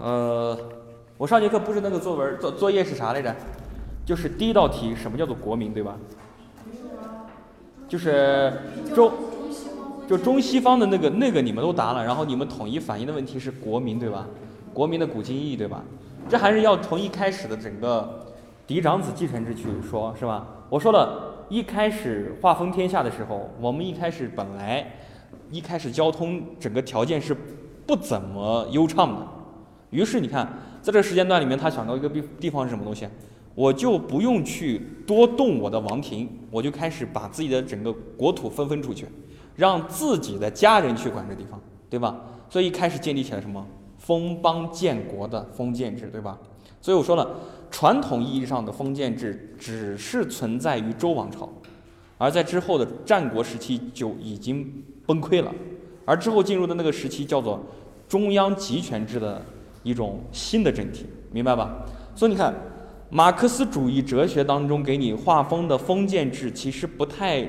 呃，我上节课布置那个作文作作业是啥来着？就是第一道题，什么叫做国民，对吧？就是中，就中西方的那个那个你们都答了，然后你们统一反映的问题是国民，对吧？国民的古今意义，对吧？这还是要从一开始的整个嫡长子继承制去说，是吧？我说了一开始划分天下的时候，我们一开始本来一开始交通整个条件是不怎么优畅的，于是你看，在这个时间段里面，他想到一个地地方是什么东西？我就不用去多动我的王庭，我就开始把自己的整个国土分分出去，让自己的家人去管这地方，对吧？所以一开始建立起来什么封邦建国的封建制，对吧？所以我说了，传统意义上的封建制只是存在于周王朝，而在之后的战国时期就已经崩溃了，而之后进入的那个时期叫做中央集权制的一种新的政体，明白吧？所以你看。马克思主义哲学当中给你划分的封建制，其实不太、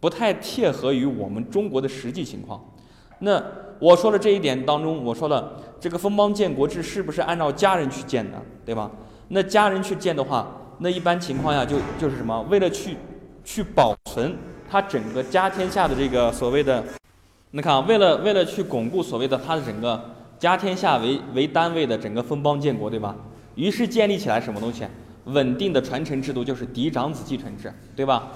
不太贴合于我们中国的实际情况。那我说的这一点当中，我说了这个封邦建国制是不是按照家人去建的，对吧？那家人去建的话，那一般情况下就就是什么？为了去去保存他整个家天下的这个所谓的，你看，为了为了去巩固所谓的他的整个家天下为为单位的整个封邦建国，对吧？于是建立起来什么东西？稳定的传承制度就是嫡长子继承制，对吧？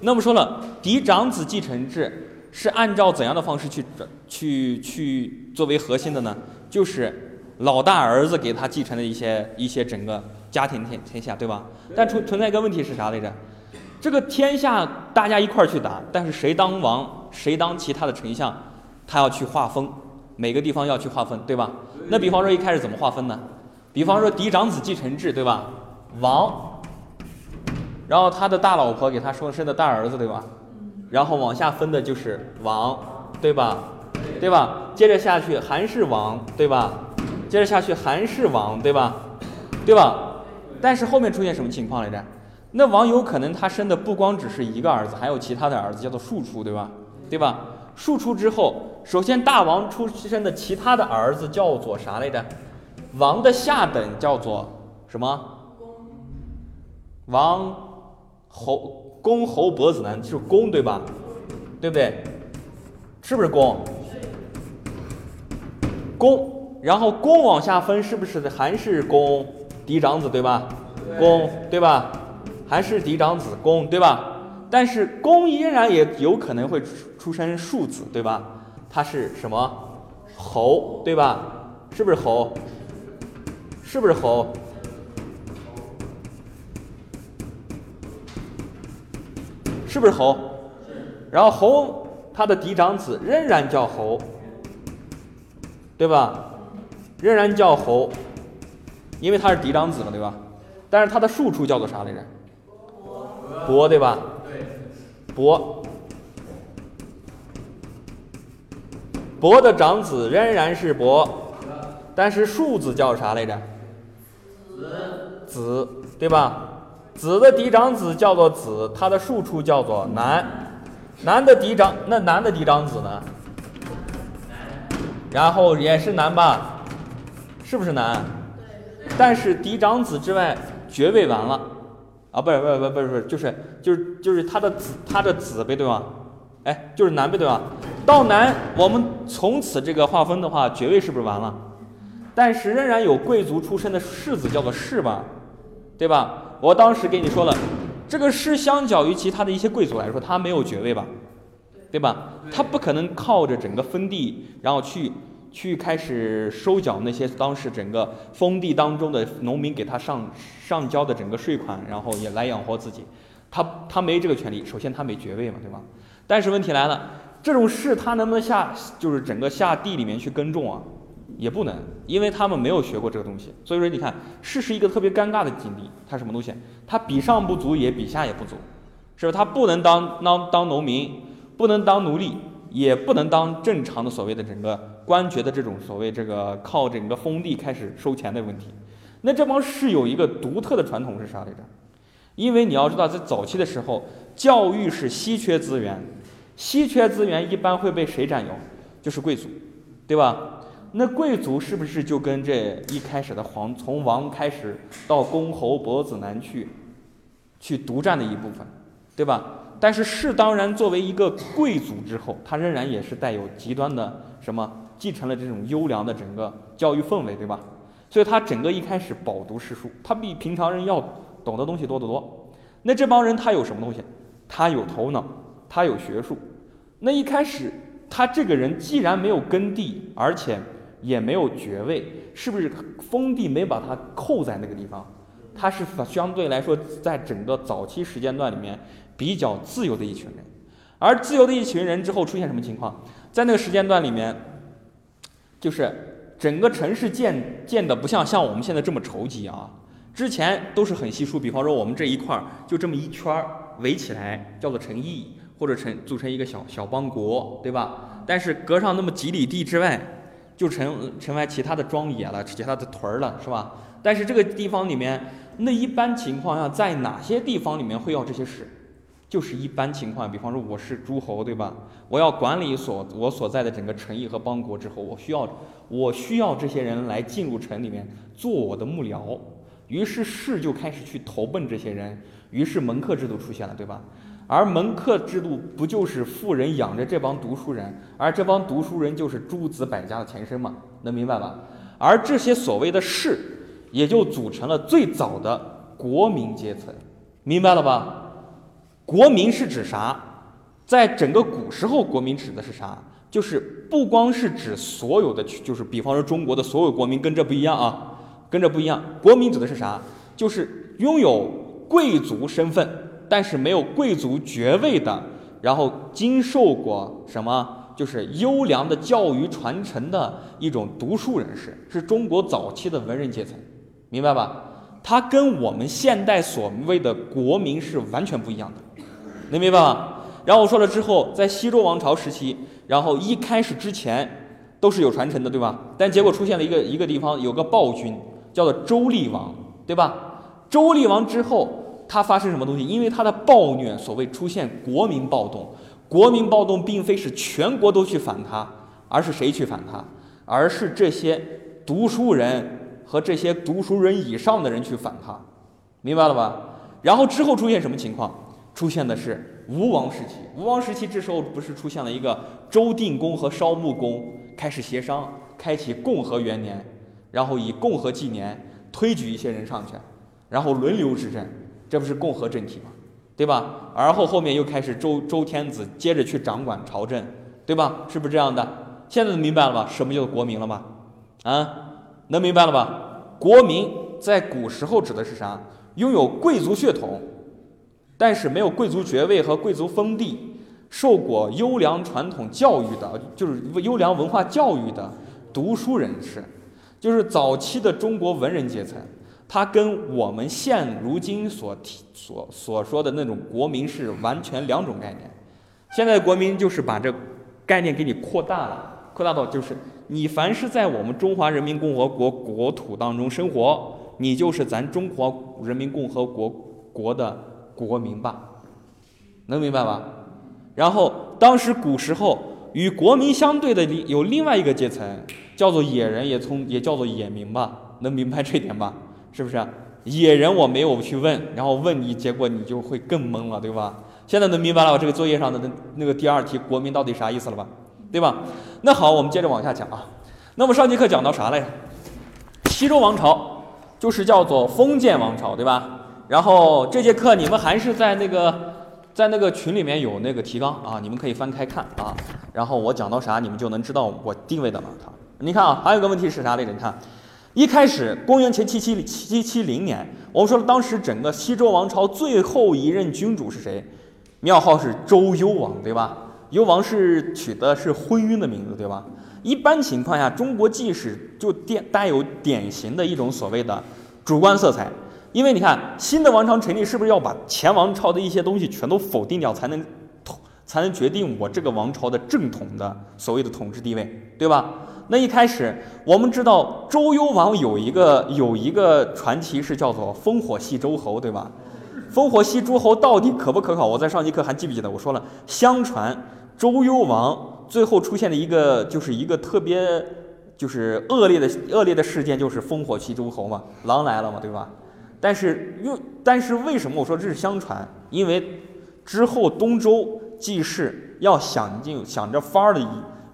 那么说了，嫡长子继承制是按照怎样的方式去去去作为核心的呢？就是老大儿子给他继承的一些一些整个家庭天天下，对吧？但存存在一个问题是啥来着？这个天下大家一块儿去打，但是谁当王，谁当其他的丞相，他要去划分，每个地方要去划分，对吧？那比方说一开始怎么划分呢？比方说嫡长子继承制，对吧？王，然后他的大老婆给他说生的大儿子，对吧？然后往下分的就是王，对吧？对吧？接着下去韩氏王，对吧？接着下去韩氏王，对吧？对吧？但是后面出现什么情况来着？那王有可能他生的不光只是一个儿子，还有其他的儿子，叫做庶出，对吧？对吧？庶出之后，首先大王出身的其他的儿子叫做啥来着？王的下等叫做什么？王侯公侯伯子男就是公对吧？对不对？是不是公？公，然后公往下分是不是还是公嫡长子对吧？公对吧？还是嫡长子公对吧？但是公依然也有可能会出身庶子对吧？他是什么？侯对吧？是不是侯？是不是侯？是不是侯？然后侯他的嫡长子仍然叫侯，对吧？仍然叫侯，因为他是嫡长子嘛，对吧？但是他的庶出叫做啥来着？伯，对吧？伯，伯的长子仍然是伯，但是庶子叫啥来着？子子对吧？子的嫡长子叫做子，他的庶出叫做男。男的嫡长，那男的嫡长子呢？然后也是男吧？是不是男？但是嫡长子之外，爵位完了啊！不是不是不是不是，就是就是就是他的子他的子呗，对吧？哎，就是南呗，对吧？到南，我们从此这个划分的话，爵位是不是完了？但是仍然有贵族出身的世子叫做世吧？对吧？我当时给你说了，这个世相较于其他的一些贵族来说，他没有爵位吧？对吧？他不可能靠着整个封地，然后去去开始收缴那些当时整个封地当中的农民给他上上交的整个税款，然后也来养活自己。他他没这个权利。首先他没爵位嘛，对吧？但是问题来了，这种事他能不能下就是整个下地里面去耕种啊？也不能，因为他们没有学过这个东西，所以说你看，士是一个特别尴尬的境地。他什么东西？他比上不足，也比下也不足，是不是？他不能当当当农民，不能当奴隶，也不能当正常的所谓的整个官爵的这种所谓这个靠整个封地开始收钱的问题。那这帮士有一个独特的传统是啥来着？因为你要知道，在早期的时候，教育是稀缺资源，稀缺资源一般会被谁占有？就是贵族，对吧？那贵族是不是就跟这一开始的皇从王开始到公侯伯子男去，去独占的一部分，对吧？但是士当然作为一个贵族之后，他仍然也是带有极端的什么，继承了这种优良的整个教育氛围，对吧？所以他整个一开始饱读诗书，他比平常人要懂的东西多得多。那这帮人他有什么东西？他有头脑，他有学术。那一开始他这个人既然没有耕地，而且也没有爵位，是不是封地没把他扣在那个地方？他是相对来说在整个早期时间段里面比较自由的一群人。而自由的一群人之后出现什么情况？在那个时间段里面，就是整个城市建建的不像像我们现在这么稠集啊。之前都是很稀疏，比方说我们这一块儿就这么一圈儿围起来，叫做城邑，或者成组成一个小小邦国，对吧？但是隔上那么几里地之外，就成成为其他的庄野了，其他的屯儿了，是吧？但是这个地方里面，那一般情况下，在哪些地方里面会要这些事？就是一般情况，比方说我是诸侯，对吧？我要管理所我所在的整个城邑和邦国之后，我需要我需要这些人来进入城里面做我的幕僚。于是士就开始去投奔这些人，于是门客制度出现了，对吧？而门客制度不就是富人养着这帮读书人，而这帮读书人就是诸子百家的前身嘛？能明白吧？而这些所谓的士，也就组成了最早的国民阶层，明白了吧？国民是指啥？在整个古时候，国民指的是啥？就是不光是指所有的，就是比方说中国的所有国民，跟这不一样啊。跟着不一样，国民指的是啥？就是拥有贵族身份，但是没有贵族爵位的，然后经受过什么，就是优良的教育传承的一种读书人士，是中国早期的文人阶层，明白吧？他跟我们现代所谓的国民是完全不一样的，能明白吗？然后我说了之后，在西周王朝时期，然后一开始之前都是有传承的，对吧？但结果出现了一个一个地方有个暴君。叫做周厉王，对吧？周厉王之后，他发生什么东西？因为他的暴虐，所谓出现国民暴动。国民暴动并非是全国都去反他，而是谁去反他？而是这些读书人和这些读书人以上的人去反他，明白了吧？然后之后出现什么情况？出现的是吴王时期。吴王时期这时候不是出现了一个周定公和昭穆公开始协商，开启共和元年。然后以共和纪年推举一些人上去，然后轮流执政，这不是共和政体吗？对吧？而后后面又开始周周天子接着去掌管朝政，对吧？是不是这样的？现在明白了吧？什么叫国民了吧？啊，能明白了吧？国民在古时候指的是啥？拥有贵族血统，但是没有贵族爵位和贵族封地，受过优良传统教育的，就是优良文化教育的读书人士。就是早期的中国文人阶层，他跟我们现如今所提所所说的那种国民是完全两种概念。现在国民就是把这概念给你扩大了，扩大到就是你凡是在我们中华人民共和国国土当中生活，你就是咱中华人民共和国国的国民吧，能明白吧？然后当时古时候与国民相对的有另外一个阶层。叫做野人，也从也叫做野民吧，能明白这点吧？是不是？野人我没有去问，然后问你，结果你就会更懵了，对吧？现在能明白了吧？这个作业上的那那个第二题，国民到底啥意思了吧？对吧？那好，我们接着往下讲啊。那么上节课讲到啥来着？西周王朝就是叫做封建王朝，对吧？然后这节课你们还是在那个在那个群里面有那个提纲啊，你们可以翻开看啊。然后我讲到啥，你们就能知道我定位的了。你看啊，还有个问题是啥来着？你看，一开始公元前七七七七零年，我们说了，当时整个西周王朝最后一任君主是谁？庙号是周幽王，对吧？幽王是取的是昏庸的名字，对吧？一般情况下，中国纪史就典带有典型的一种所谓的主观色彩，因为你看，新的王朝成立是不是要把前王朝的一些东西全都否定掉，才能统才能决定我这个王朝的正统的所谓的统治地位，对吧？那一开始，我们知道周幽王有一个有一个传奇是叫做烽火戏诸侯，对吧？烽火戏诸侯到底可不可靠？我在上节课还记不记得？我说了，相传周幽王最后出现的一个就是一个特别就是恶劣的恶劣的事件，就是烽火戏诸侯嘛，狼来了嘛，对吧？但是又但是为什么我说这是相传？因为之后东周季氏要想尽想着法儿的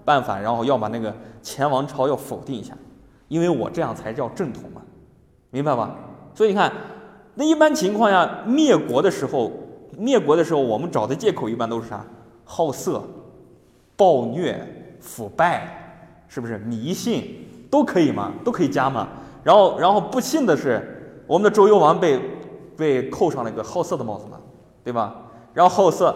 办法，然后要把那个前王朝要否定一下，因为我这样才叫正统嘛，明白吧？所以你看，那一般情况下灭国的时候，灭国的时候我们找的借口一般都是啥？好色、暴虐、腐败，是不是？迷信都可以嘛？都可以加嘛？然后然后不幸的是，我们的周幽王被被扣上了一个好色的帽子嘛，对吧？然后好色，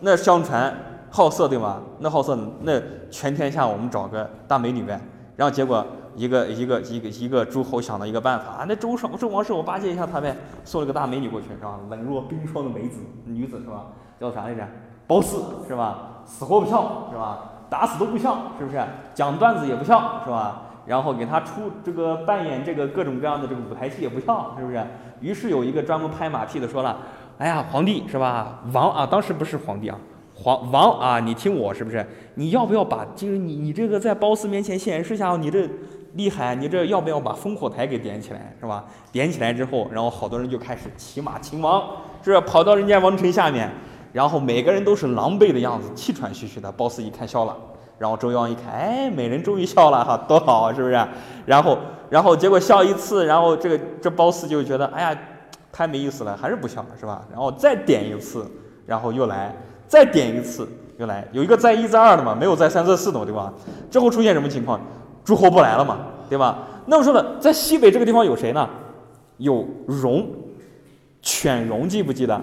那相传好色对吧？那好色，那全天下我们找个大美女呗。然后结果一个一个一个一个诸侯想到一个办法啊，那周上周王室我巴结一下他呗，送了个大美女过去是吧？冷若冰霜的美子女子是吧？叫啥来着？褒姒是吧？死活不孝是吧？打死都不孝是不是？讲段子也不孝是吧？然后给他出这个扮演这个各种各样的这个舞台戏也不跳是不是？于是有一个专门拍马屁的说了。哎呀，皇帝是吧？王啊，当时不是皇帝啊，皇王啊，你听我是不是？你要不要把就是你你这个在褒姒面前显示下你这厉害？你这要不要把烽火台给点起来是吧？点起来之后，然后好多人就开始骑马擒王，是跑到人家王城下面，然后每个人都是狼狈的样子，气喘吁吁的。褒姒一看笑了，然后周幽王一看，哎，美人终于笑了哈，多好是不是？然后然后结果笑一次，然后这个这褒姒就觉得，哎呀。太没意思了，还是不笑是吧？然后再点一次，然后又来，再点一次又来，有一个再一再二的嘛，没有再三再四的嘛，对吧？之后出现什么情况？诸侯不来了嘛，对吧？那么说呢，在西北这个地方有谁呢？有戎，犬戎，记不记得？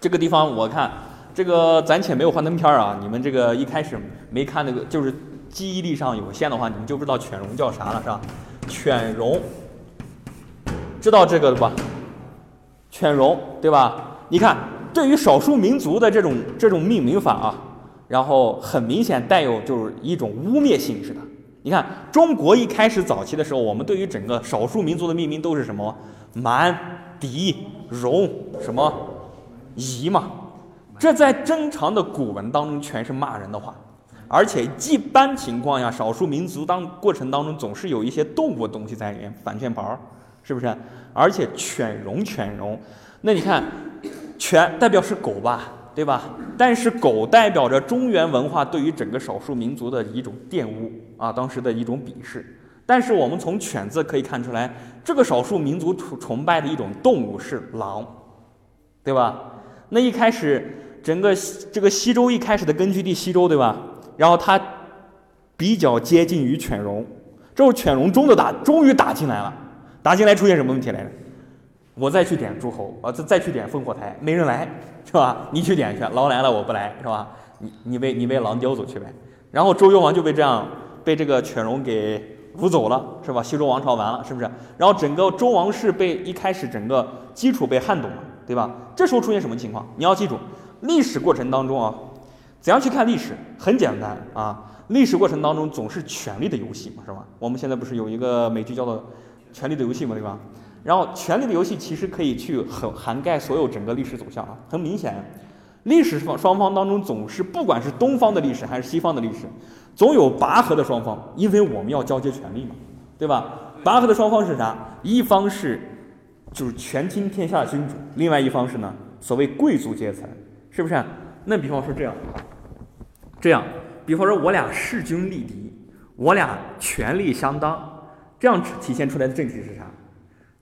这个地方我看，这个暂且没有幻灯片啊，你们这个一开始没看那个，就是记忆力上有限的话，你们就不知道犬戎叫啥了，是吧？犬戎，知道这个的吧？犬戎，对吧？你看，对于少数民族的这种这种命名法啊，然后很明显带有就是一种污蔑性质的。你看，中国一开始早期的时候，我们对于整个少数民族的命名都是什么蛮、狄、戎什么夷嘛？这在正常的古文当中全是骂人的话，而且一般情况下，少数民族当过程当中总是有一些动物东西在里面反圈牌儿，是不是？而且犬戎，犬戎，那你看，犬代表是狗吧，对吧？但是狗代表着中原文化对于整个少数民族的一种玷污啊，当时的一种鄙视。但是我们从犬字可以看出来，这个少数民族崇崇拜的一种动物是狼，对吧？那一开始整个西这个西周一开始的根据地西周，对吧？然后它比较接近于犬戎，之后犬戎中的打终于打进来了。打进来出现什么问题来着？我再去点诸侯，啊，再再去点烽火台，没人来，是吧？你去点去，狼来了我不来，是吧？你你被你被狼叼走去呗。然后周幽王就被这样被这个犬戎给掳走了，是吧？西周王朝完了，是不是？然后整个周王室被一开始整个基础被撼动了，对吧？这时候出现什么情况？你要记住，历史过程当中啊，怎样去看历史？很简单啊，历史过程当中总是权力的游戏嘛，是吧？我们现在不是有一个美剧叫做？权力的游戏嘛，对吧？然后权力的游戏其实可以去很涵盖所有整个历史走向啊。很明显，历史双双方当中总是不管是东方的历史还是西方的历史，总有拔河的双方，因为我们要交接权力嘛，对吧？拔河的双方是啥？一方是就是权倾天下的君主，另外一方是呢所谓贵族阶层，是不是？那比方说这样，这样，比方说我俩势均力敌，我俩权力相当。这样体现出来的政体是啥？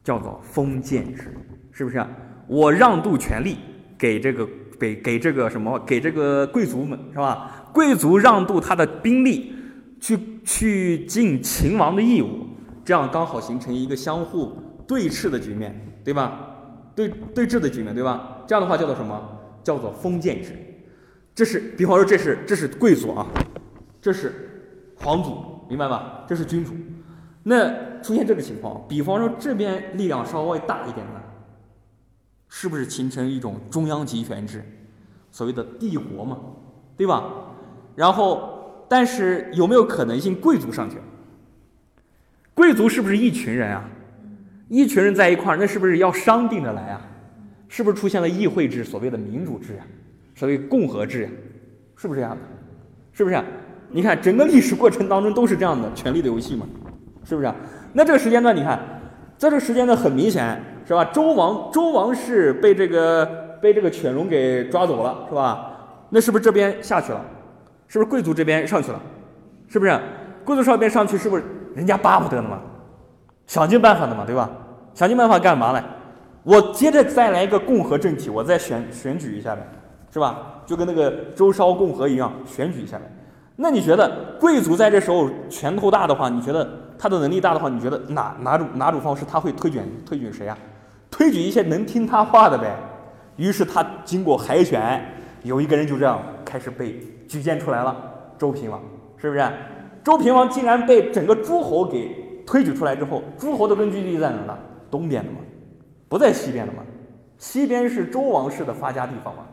叫做封建制，是不是？我让渡权力给这个给给这个什么？给这个贵族们是吧？贵族让渡他的兵力去去尽秦王的义务，这样刚好形成一个相互对峙的局面，对吧？对对峙的局面，对吧？这样的话叫做什么？叫做封建制。这是比方说这是这是贵族啊，这是皇族，明白吧？这是君主。那出现这个情况，比方说这边力量稍微大一点的，是不是形成一种中央集权制，所谓的帝国嘛，对吧？然后，但是有没有可能性贵族上去了？贵族是不是一群人啊？一群人在一块儿，那是不是要商定着来啊？是不是出现了议会制，所谓的民主制啊，所谓共和制呀，是不是这样的？是不是？你看整个历史过程当中都是这样的权力的游戏嘛，是不是？那这个时间段你看，在这个时间段很明显是吧？周王周王室被这个被这个犬戎给抓走了是吧？那是不是这边下去了？是不是贵族这边上去了？是不是？贵族这边上去是不是人家巴不得的嘛？想尽办法的嘛，对吧？想尽办法干嘛呢？我接着再来一个共和政体，我再选选举一下呗，是吧？就跟那个周烧共和一样，选举一下呗。那你觉得贵族在这时候拳头大的话，你觉得他的能力大的话，你觉得哪哪种哪种方式他会推举推举谁呀？推举一些能听他话的呗。于是他经过海选，有一个人就这样开始被举荐出来了，周平王，是不是？周平王竟然被整个诸侯给推举出来之后，诸侯的根据地在哪呢？东边的嘛。不在西边了嘛，西边是周王室的发家地方嘛，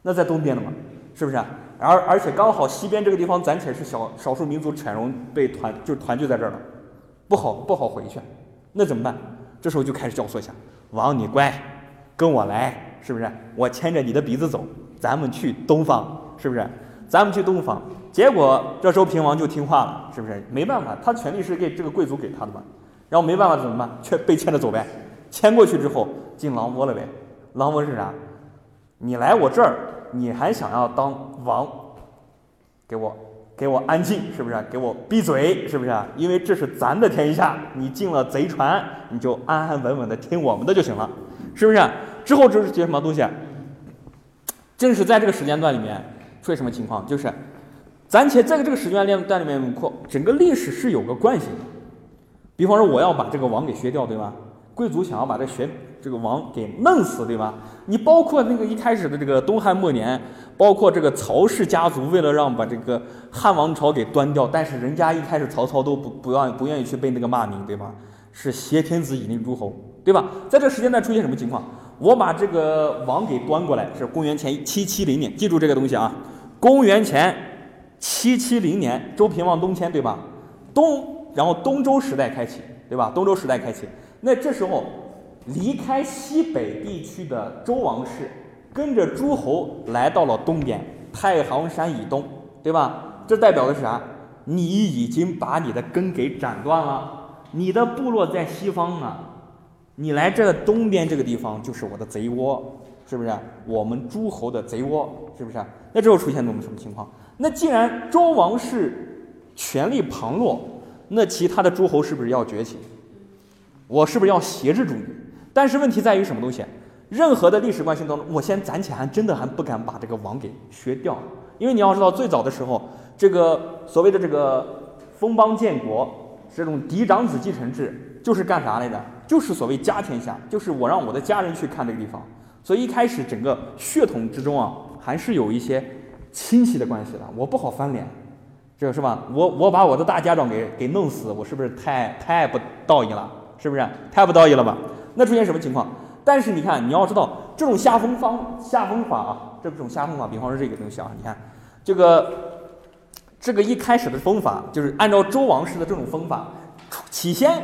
那在东边的嘛，是不是？而而且刚好西边这个地方暂且是小少数民族犬戎被团就团聚在这儿了，不好不好回去，那怎么办？这时候就开始教唆一下王，你乖，跟我来，是不是？我牵着你的鼻子走，咱们去东方，是不是？咱们去东方。结果这时候平王就听话了，是不是？没办法，他权力是给这个贵族给他的嘛，然后没办法怎么办？却被牵着走呗。迁过去之后进狼窝了呗，狼窝是啥？你来我这儿，你还想要当王？给我，给我安静，是不是？给我闭嘴，是不是？因为这是咱的天下，你进了贼船，你就安安稳稳的听我们的就行了，是不是？之后这是些什么东西？正是在这个时间段里面出现什么情况？就是暂且在这个时间段里面扩整个历史是有个惯性的，比方说我要把这个王给削掉，对吧？贵族想要把这学这个王给弄死，对吧？你包括那个一开始的这个东汉末年，包括这个曹氏家族，为了让把这个汉王朝给端掉，但是人家一开始曹操都不不愿不愿意去被那个骂名，对吧？是挟天子以令诸侯，对吧？在这时间段出现什么情况？我把这个王给端过来，是公元前七七零年，记住这个东西啊！公元前七七零年，周平王东迁，对吧？东，然后东周时代开启，对吧？东周时代开启。那这时候，离开西北地区的周王室，跟着诸侯来到了东边太行山以东，对吧？这代表的是啥？你已经把你的根给斩断了，你的部落在西方啊，你来这东边这个地方就是我的贼窝，是不是？我们诸侯的贼窝，是不是？那之后出现我们什么情况？那既然周王室权力旁落，那其他的诸侯是不是要崛起？我是不是要挟制住你？但是问题在于什么东西？任何的历史关系当中，我先暂且还真的还不敢把这个王给削掉，因为你要知道，最早的时候，这个所谓的这个封邦建国，这种嫡长子继承制，就是干啥来着？就是所谓家天下，就是我让我的家人去看这个地方。所以一开始整个血统之中啊，还是有一些亲戚的关系的，我不好翻脸，这个是吧？我我把我的大家长给给弄死，我是不是太太不道义了？是不是太不道义了吧？那出现什么情况？但是你看，你要知道这种下封方下封法啊，这种下封法，比方说这个东西啊，你看这个这个一开始的封法就是按照周王室的这种封法，起先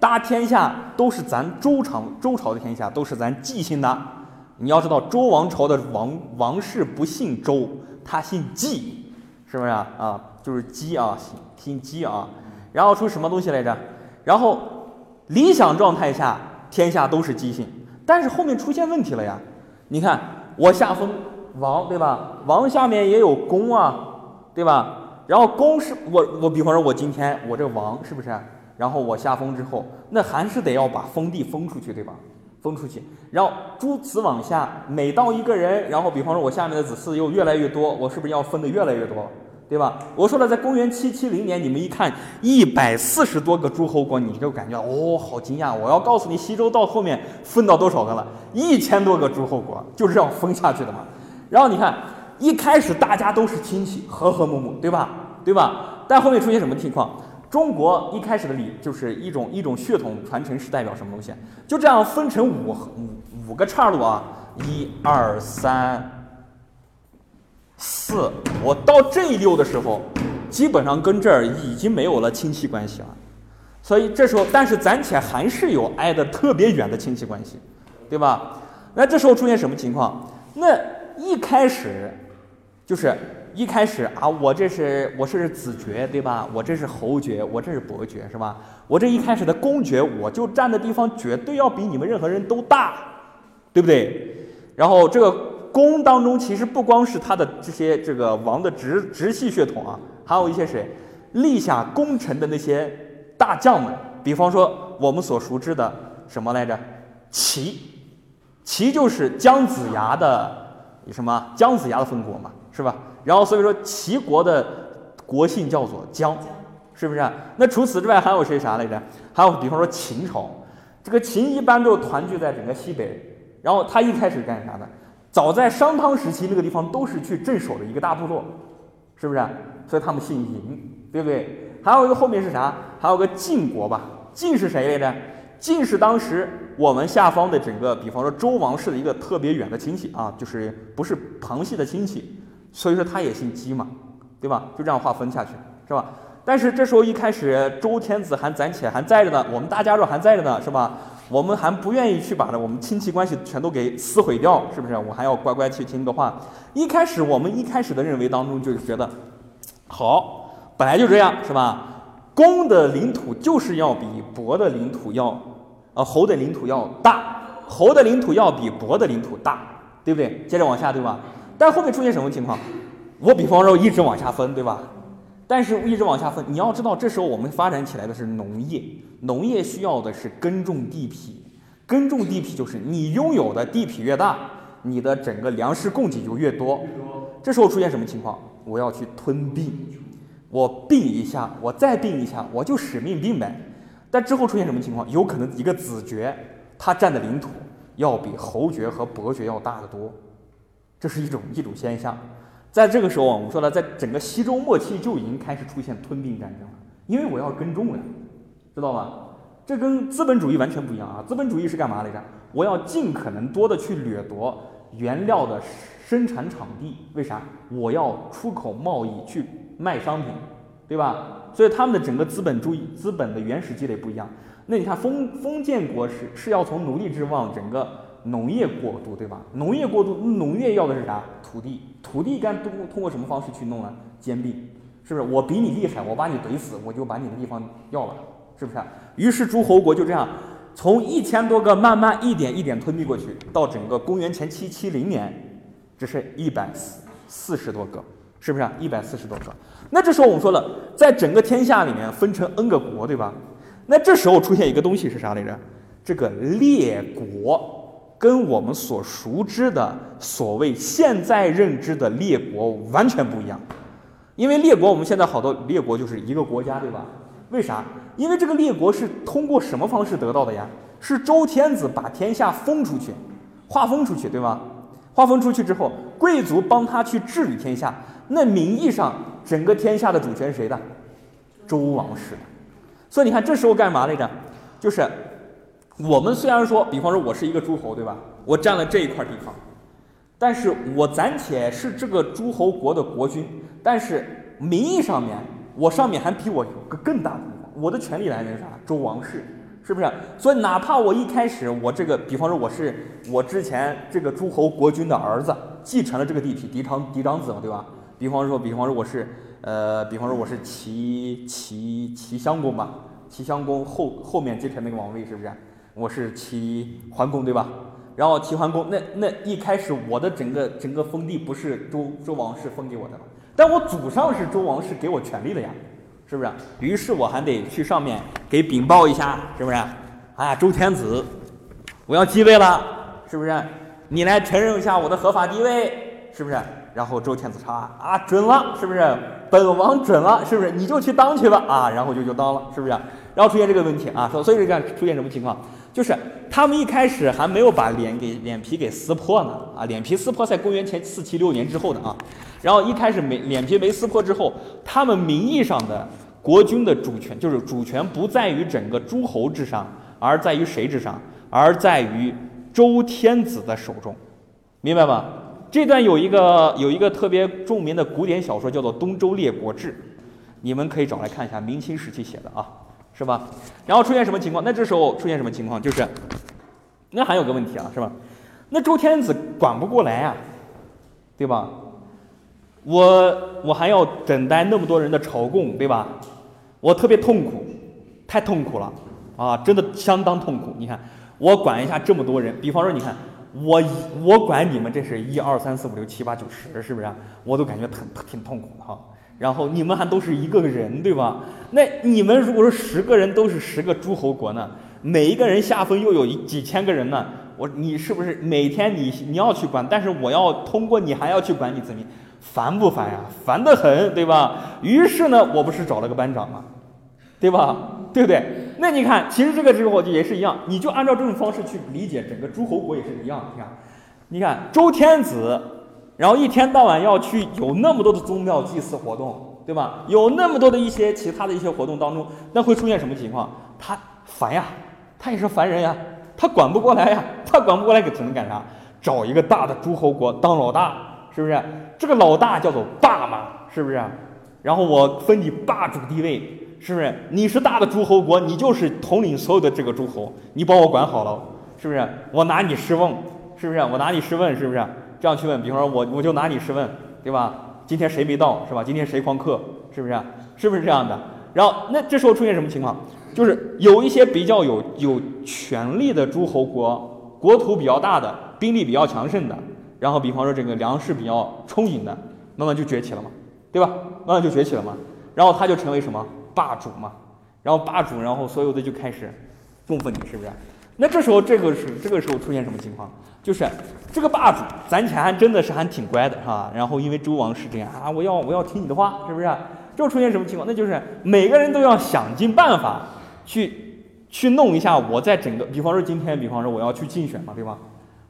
大天下都是咱周朝周朝的天下，都是咱姬姓的。你要知道周王朝的王王室不姓周，他姓姬，是不是啊？啊，就是姬啊，姓姓姬啊。然后出什么东西来着？然后。理想状态下，天下都是姬姓，但是后面出现问题了呀。你看，我下封王，对吧？王下面也有公啊，对吧？然后公是我，我比方说，我今天我这王是不是？然后我下封之后，那还是得要把封地封出去，对吧？封出去，然后诸此往下，每到一个人，然后比方说我下面的子嗣又越来越多，我是不是要分的越来越多？对吧？我说了，在公元七七零年，你们一看一百四十多个诸侯国，你就感觉哦，好惊讶！我要告诉你，西周到后面分到多少个了？一千多个诸侯国，就是这样分下去的嘛。然后你看，一开始大家都是亲戚，和和睦睦，对吧？对吧？但后面出现什么情况？中国一开始的礼就是一种一种血统传承是代表什么东西？就这样分成五五五个岔路啊，一二三。四，我到这一溜的时候，基本上跟这儿已经没有了亲戚关系了，所以这时候，但是暂且还是有挨得特别远的亲戚关系，对吧？那这时候出现什么情况？那一开始就是一开始啊，我这是我是子爵对吧？我这是侯爵，我这是伯爵是吧？我这一开始的公爵，我就站的地方绝对要比你们任何人都大，对不对？然后这个公当中，其实不光是他的这些这个王的直直系血统啊，还有一些谁立下功臣的那些大将们，比方说我们所熟知的什么来着？齐，齐就是姜子牙的什么？姜子牙的封国嘛，是吧？然后所以说齐国的国姓叫做姜，是不是？那除此之外还有谁啥来着？还有比方说秦朝，这个秦一般都团聚在整个西北，然后他一开始干啥的？早在商汤时期，那个地方都是去镇守的一个大部落，是不是？所以他们姓嬴，对不对？还有一个后面是啥？还有个晋国吧？晋是谁来着？晋是当时我们下方的整个，比方说周王室的一个特别远的亲戚啊，就是不是旁系的亲戚。所以说他也姓姬嘛，对吧？就这样划分下去，是吧？但是这时候一开始周天子还暂且还在着呢，我们大家伙还在着呢，是吧？我们还不愿意去把这我们亲戚关系全都给撕毁掉，是不是？我还要乖乖去听个话。一开始我们一开始的认为当中就是觉得，好，本来就这样，是吧？公的领土就是要比伯的领土要，呃，侯的领土要大，侯的领土要比伯的领土大，对不对？接着往下，对吧？但后面出现什么情况？我比方说一直往下分，对吧？但是一直往下分，你要知道，这时候我们发展起来的是农业，农业需要的是耕种地皮，耕种地皮就是你拥有的地皮越大，你的整个粮食供给就越多。这时候出现什么情况？我要去吞并，我并一下，我再并一下，我就使命并呗。但之后出现什么情况？有可能一个子爵他占的领土要比侯爵和伯爵要大得多。这是一种一种现象，在这个时候，我们说了，在整个西周末期就已经开始出现吞并战争了，因为我要耕种了，知道吧？这跟资本主义完全不一样啊！资本主义是干嘛来着？我要尽可能多的去掠夺原料的生产场地，为啥？我要出口贸易去卖商品，对吧？所以他们的整个资本主义资本的原始积累不一样。那你看封封建国是是要从奴隶制往整个。农业过渡，对吧？农业过渡，农业要的是啥？土地，土地该通通过什么方式去弄呢？兼并，是不是？我比你厉害，我把你怼死，我就把你的地方要了，是不是？于是诸侯国就这样，从一千多个慢慢一点一点吞并过去，到整个公元前七七零年，只剩一百四四十多个，是不是？一百四十多个。那这时候我们说了，在整个天下里面分成 N 个国，对吧？那这时候出现一个东西是啥来着？这个列国。跟我们所熟知的所谓现在认知的列国完全不一样，因为列国我们现在好多列国就是一个国家，对吧？为啥？因为这个列国是通过什么方式得到的呀？是周天子把天下封出去，划分出去，对吧？划分出去之后，贵族帮他去治理天下，那名义上整个天下的主权谁的？周王室的。所以你看这时候干嘛来着？就是。我们虽然说，比方说我是一个诸侯，对吧？我占了这一块地方，但是我暂且是这个诸侯国的国君，但是名义上面，我上面还比我有个更大的地方，我的权利来源是啥？周王室，是不是？所以哪怕我一开始我这个，比方说我是我之前这个诸侯国君的儿子，继承了这个地皮，嫡长嫡长子嘛，对吧？比方说，比方说我是，呃，比方说我是齐齐齐襄公吧，齐襄公后后面继承那个王位，是不是？我是齐桓公，对吧？然后齐桓公，那那一开始我的整个整个封地不是周周王室封给我的吗？但我祖上是周王室给我权利的呀，是不是？于是我还得去上面给禀报一下，是不是？哎呀，周天子，我要继位了，是不是？你来承认一下我的合法地位，是不是？然后周天子查啊，准了，是不是？本王准了，是不是？你就去当去吧，啊，然后就就当了，是不是？然后出现这个问题啊，所所以这样出现什么情况？就是他们一开始还没有把脸给脸皮给撕破呢啊，脸皮撕破在公元前四七六年之后的啊，然后一开始没脸皮没撕破之后，他们名义上的国君的主权就是主权不在于整个诸侯之上，而在于谁之上？而在于周天子的手中，明白吧？这段有一个有一个特别著名的古典小说叫做《东周列国志》，你们可以找来看一下，明清时期写的啊。是吧？然后出现什么情况？那这时候出现什么情况？就是，那还有个问题啊，是吧？那周天子管不过来呀，对吧？我我还要等待那么多人的朝贡，对吧？我特别痛苦，太痛苦了啊！真的相当痛苦。你看，我管一下这么多人，比方说，你看我我管你们这是一二三四五六七八九十，是不是啊？我都感觉挺挺痛苦的哈。然后你们还都是一个人，对吧？那你们如果说十个人都是十个诸侯国呢？每一个人下分又有一几千个人呢？我你是不是每天你你要去管？但是我要通过你还要去管你子民，烦不烦呀？烦得很，对吧？于是呢，我不是找了个班长吗？对吧？对不对？那你看，其实这个时候也是一样，你就按照这种方式去理解整个诸侯国也是一样。你看，你看周天子。然后一天到晚要去有那么多的宗庙祭祀活动，对吧？有那么多的一些其他的一些活动当中，那会出现什么情况？他烦呀，他也是烦人呀，他管不过来呀，他管不过来，给只能干啥？找一个大的诸侯国当老大，是不是？这个老大叫做霸嘛，是不是？然后我分你霸主地位，是不是？你是大的诸侯国，你就是统领所有的这个诸侯，你把我管好了，是不是？我拿你试问，是不是？我拿你试问，是不是？这样去问，比方说，我我就拿你试问，对吧？今天谁没到，是吧？今天谁旷课，是不是？是不是这样的？然后那这时候出现什么情况？就是有一些比较有有权力的诸侯国，国土比较大的，兵力比较强盛的，然后比方说这个粮食比较充盈的，慢慢就崛起了嘛，对吧？慢慢就崛起了嘛。然后他就成为什么霸主嘛？然后霸主，然后所有的就开始供奉你，是不是？那这时候这个是这个时候出现什么情况？就是这个霸主攒钱还真的是还挺乖的，是吧？然后因为周王是这样啊，我要我要听你的话，是不是？就出现什么情况？那就是每个人都要想尽办法去去弄一下我在整个，比方说今天，比方说我要去竞选嘛，对吧？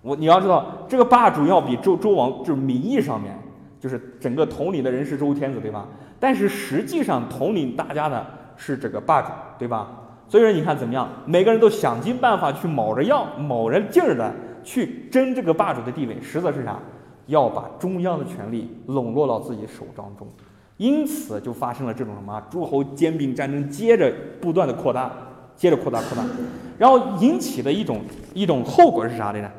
我你要知道，这个霸主要比周周王就是名义上面就是整个统领的人是周天子，对吧？但是实际上统领大家的是这个霸主，对吧？所以说你看怎么样？每个人都想尽办法去卯着样、卯着劲儿的。去争这个霸主的地位，实则是啥？要把中央的权力笼络到自己手掌中，因此就发生了这种什么诸侯兼并战争，接着不断的扩大，接着扩大扩大，然后引起的一种一种后果是啥来着？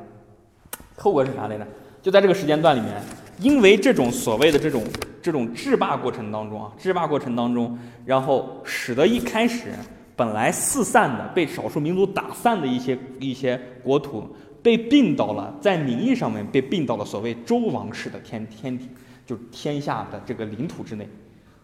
后果是啥来着？就在这个时间段里面，因为这种所谓的这种这种制霸过程当中啊，制霸过程当中，然后使得一开始本来四散的被少数民族打散的一些一些国土。被并到了，在名义上面被并到了所谓周王室的天天地，就天下的这个领土之内，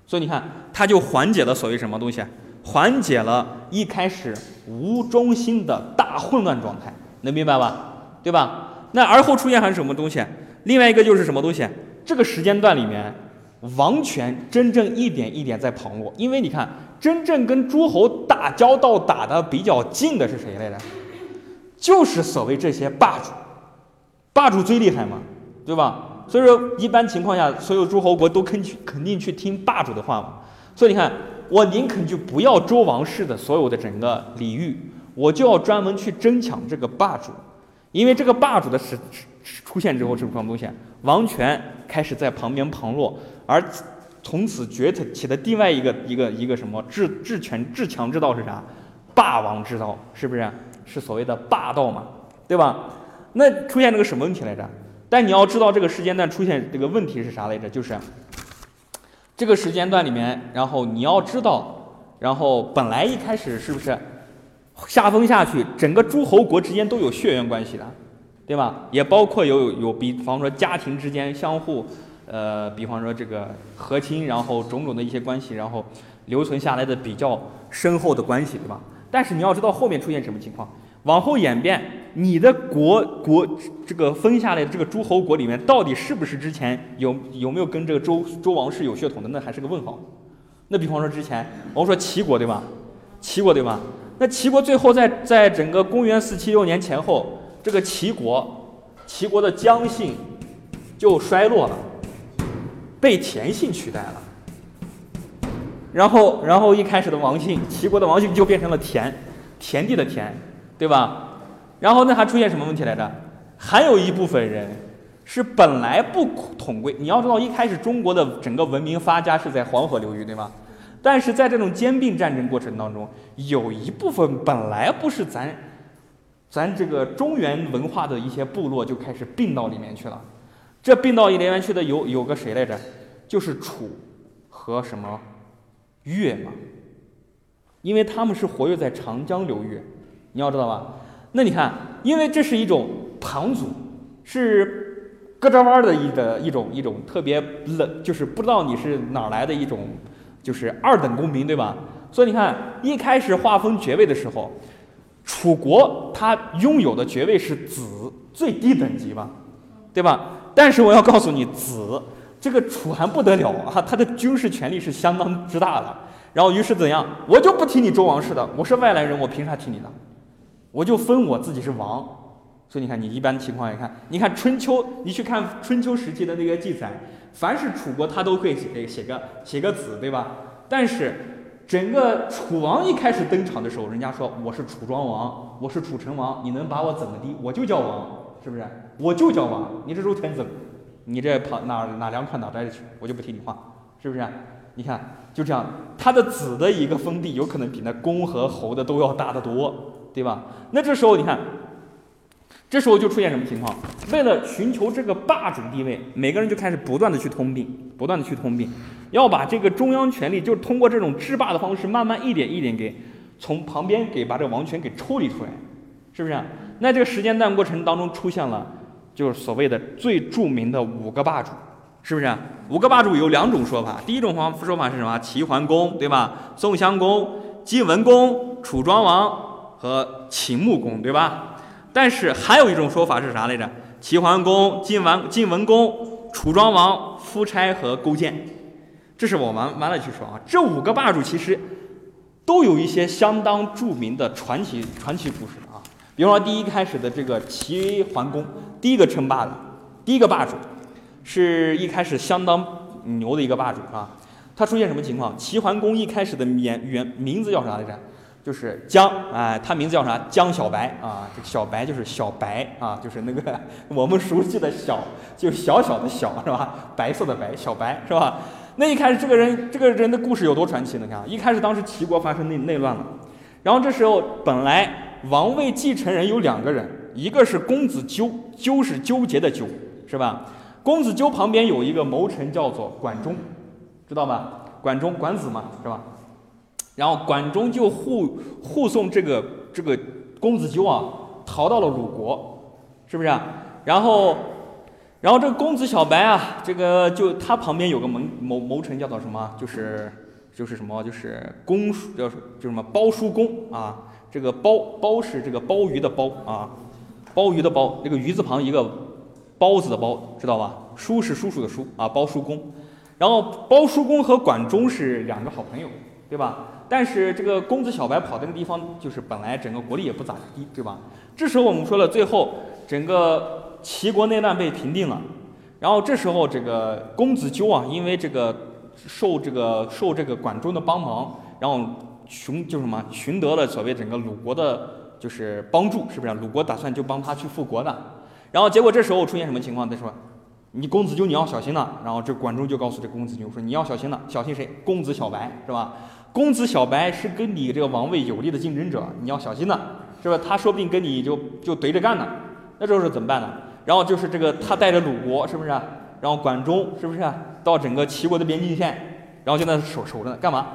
所以你看，他就缓解了所谓什么东西？缓解了一开始无中心的大混乱状态，能明白吧？对吧？那而后出现还是什么东西？另外一个就是什么东西？这个时间段里面，王权真正一点一点在旁落，因为你看，真正跟诸侯打交道打的比较近的是谁来着？就是所谓这些霸主，霸主最厉害嘛，对吧？所以说一般情况下，所有诸侯国都肯去肯定去听霸主的话嘛。所以你看，我宁肯就不要周王室的所有的整个礼遇，我就要专门去争抢这个霸主，因为这个霸主的是出现之后，是什么东西？王权开始在旁边旁落，而从此崛起的另外一个一个一个什么治治权治强之道是啥？霸王之道，是不是？是所谓的霸道嘛，对吧？那出现这个什么问题来着？但你要知道这个时间段出现这个问题是啥来着？就是这个时间段里面，然后你要知道，然后本来一开始是不是下封下去，整个诸侯国之间都有血缘关系的，对吧？也包括有有比方说家庭之间相互，呃，比方说这个和亲，然后种种的一些关系，然后留存下来的比较深厚的关系，对吧？但是你要知道后面出现什么情况，往后演变，你的国国这个分下来的这个诸侯国里面，到底是不是之前有有没有跟这个周周王室有血统的，那还是个问号。那比方说之前我们说齐国对吧？齐国对吧？那齐国最后在在整个公元四七六年前后，这个齐国齐国的姜姓就衰落了，被田姓取代了。然后，然后一开始的王姓，齐国的王姓就变成了田，田地的田，对吧？然后那还出现什么问题来着？还有一部分人是本来不统归。你要知道，一开始中国的整个文明发家是在黄河流域，对吧？但是在这种兼并战争过程当中，有一部分本来不是咱，咱这个中原文化的一些部落就开始并到里面去了。这并到里面去的有有个谁来着？就是楚和什么越嘛，因为他们是活跃在长江流域，你要知道吧？那你看，因为这是一种庞族，是胳肢弯的一的一种一种特别冷，就是不知道你是哪儿来的一种，就是二等公民，对吧？所以你看，一开始划分爵位的时候，楚国他拥有的爵位是子最低等级吧，对吧？但是我要告诉你，子这个楚还不得了啊，他的军事权力是相当之大的。然后于是怎样？我就不听你周王室的，我是外来人，我凭啥听你的？我就分我自己是王。所以你看，你一般情况来看，你看春秋，你去看春秋时期的那个记载，凡是楚国他都会写写个写个子，对吧？但是。整个楚王一开始登场的时候，人家说我是楚庄王，我是楚成王，你能把我怎么地？我就叫王，是不是？我就叫王，你这周天子，你这跑哪哪凉快哪待着去，我就不听你话，是不是？你看就这样，他的子的一个封地有可能比那公和侯的都要大得多，对吧？那这时候你看。这时候就出现什么情况？为了寻求这个霸主地位，每个人就开始不断的去通病，不断的去通病，要把这个中央权力，就是通过这种制霸的方式，慢慢一点一点给从旁边给把这个王权给抽离出来，是不是？那这个时间段过程当中出现了，就是所谓的最著名的五个霸主，是不是？五个霸主有两种说法，第一种方说法是什么？齐桓公，对吧？宋襄公、晋文公、楚庄王和秦穆公，对吧？但是还有一种说法是啥来着？齐桓公、晋文晋文公、楚庄王、夫差和勾践，这是我完完了去说啊。这五个霸主其实都有一些相当著名的传奇传奇故事啊。比方说，第一开始的这个齐桓公，第一个称霸的，第一个霸主，是一开始相当牛的一个霸主啊。他出现什么情况？齐桓公一开始的名原名字叫啥来着？就是姜，哎，他名字叫啥？姜小白啊，这个小白就是小白啊，就是那个 我们熟悉的小，就小小的小，是吧？白色的白，小白是吧？那一开始这个人，这个人的故事有多传奇呢？你看，一开始当时齐国发生内内乱了，然后这时候本来王位继承人有两个人，一个是公子纠，纠是纠结的纠，是吧？公子纠旁边有一个谋臣叫做管仲，知道吧？管仲，管子嘛，是吧？然后管仲就护护送这个这个公子纠啊，逃到了鲁国，是不是？然后，然后这个公子小白啊，这个就他旁边有个谋谋谋臣叫做什么？就是就是什么？就是公叔叫就什么包叔公啊？这个包包是这个鲍鱼的包啊，鲍鱼的包，这个鱼字旁一个包子的包，知道吧？叔是叔叔的叔啊，包叔公。然后包叔公和管仲是两个好朋友，对吧？但是这个公子小白跑那个地方，就是本来整个国力也不咋地，对吧？这时候我们说了，最后整个齐国内乱被平定了，然后这时候这个公子纠啊，因为这个受这个受这个管仲的帮忙，然后寻就什么寻得了所谓整个鲁国的，就是帮助，是不是？鲁国打算就帮他去复国的，然后结果这时候出现什么情况？他说：“你公子纠你要小心了。”然后这管仲就告诉这公子纠说：“你要小心了，小心谁？公子小白，是吧？”公子小白是跟你这个王位有利的竞争者，你要小心呐，是吧？他说不定跟你就就对着干呢，那这时候怎么办呢？然后就是这个他带着鲁国，是不是？然后管仲，是不是？到整个齐国的边境线，然后就在守守着呢，干嘛？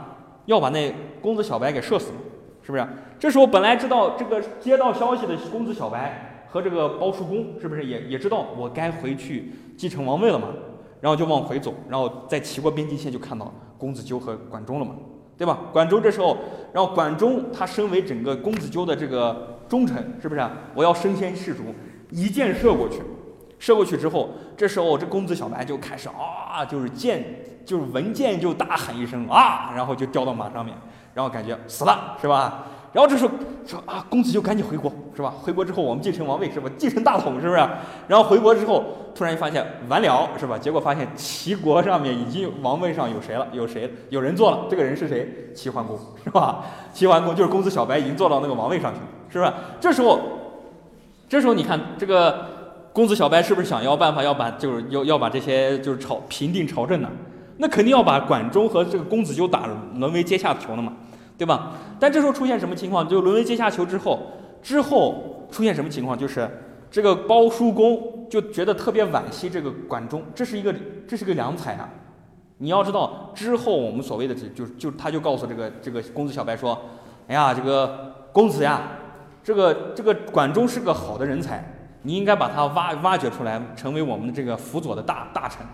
要把那公子小白给射死，是不是？这时候本来知道这个接到消息的公子小白和这个包叔公，是不是也也知道我该回去继承王位了嘛？然后就往回走，然后在齐国边境线就看到公子纠和管仲了嘛？对吧？管仲这时候，然后管仲他身为整个公子纠的这个忠臣，是不是啊？我要身先士卒，一箭射过去，射过去之后，这时候这公子小白就开始啊，就是箭，就是闻箭就大喊一声啊，然后就掉到马上面，然后感觉死了，是吧？然后这时候说啊，公子就赶紧回国，是吧？回国之后我们继承王位，是吧？继承大统，是不是？然后回国之后，突然发现完了，是吧？结果发现齐国上面已经王位上有谁了？有谁？有人坐了？这个人是谁？齐桓公，是吧？齐桓公就是公子小白已经坐到那个王位上去了，是不是？这时候，这时候你看这个公子小白是不是想要办法要把就是要要把这些就是朝平定朝政呢？那肯定要把管仲和这个公子纠打沦为阶下囚了嘛？对吧？但这时候出现什么情况？就沦为阶下囚之后，之后出现什么情况？就是这个包叔公就觉得特别惋惜这个管仲，这是一个这是个良才啊，你要知道，之后我们所谓的就就就他就告诉这个这个公子小白说：“哎呀，这个公子呀，这个这个管仲是个好的人才，你应该把他挖挖掘出来，成为我们的这个辅佐的大大臣。”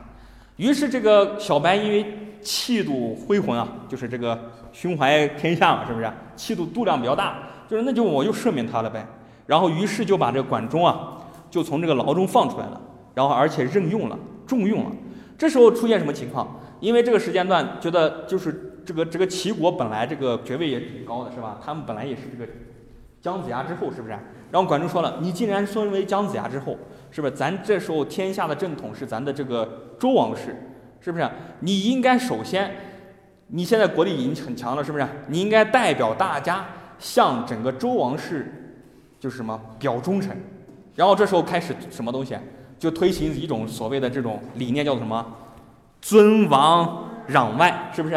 于是这个小白因为气度恢宏啊，就是这个胸怀天下嘛，是不是？气度度量比较大，就是那就我就赦免他了呗。然后于是就把这管仲啊，就从这个牢中放出来了，然后而且任用了，重用了。这时候出现什么情况？因为这个时间段觉得就是这个这个齐国本来这个爵位也挺高的，是吧？他们本来也是这个姜子牙之后，是不是？然后管仲说了，你既然身为姜子牙之后，是不是？咱这时候天下的正统是咱的这个周王室，是不是？你应该首先，你现在国力已经很强了，是不是？你应该代表大家向整个周王室，就是什么表忠诚。然后这时候开始什么东西？就推行一种所谓的这种理念，叫做什么？尊王攘外，是不是？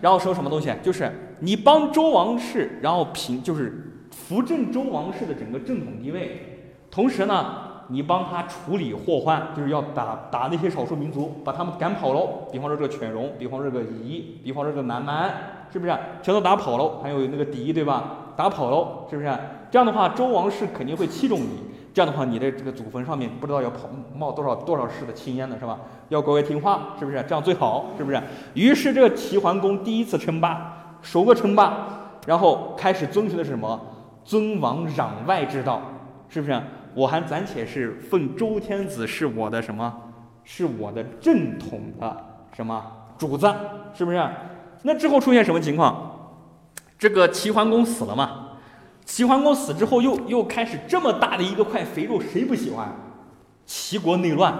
然后说什么东西？就是你帮周王室，然后平就是扶正周王室的整个正统地位，同时呢，你帮他处理祸患，就是要打打那些少数民族，把他们赶跑喽。比方说这个犬戎，比方说这个夷，比方说这个南蛮，是不是？全都打跑喽。还有那个狄，对吧？打跑喽，是不是？这样的话，周王室肯定会器重你。这样的话，你的这个祖坟上面不知道要跑冒多少多少世的青烟呢，是吧？要乖乖听话，是不是？这样最好，是不是？于是这个齐桓公第一次称霸，首个称霸，然后开始遵循的是什么？尊王攘外之道，是不是？我还暂且是奉周天子是我的什么？是我的正统的什么主子？是不是？那之后出现什么情况？这个齐桓公死了嘛？齐桓公死之后，又又开始这么大的一个块肥肉，谁不喜欢？齐国内乱，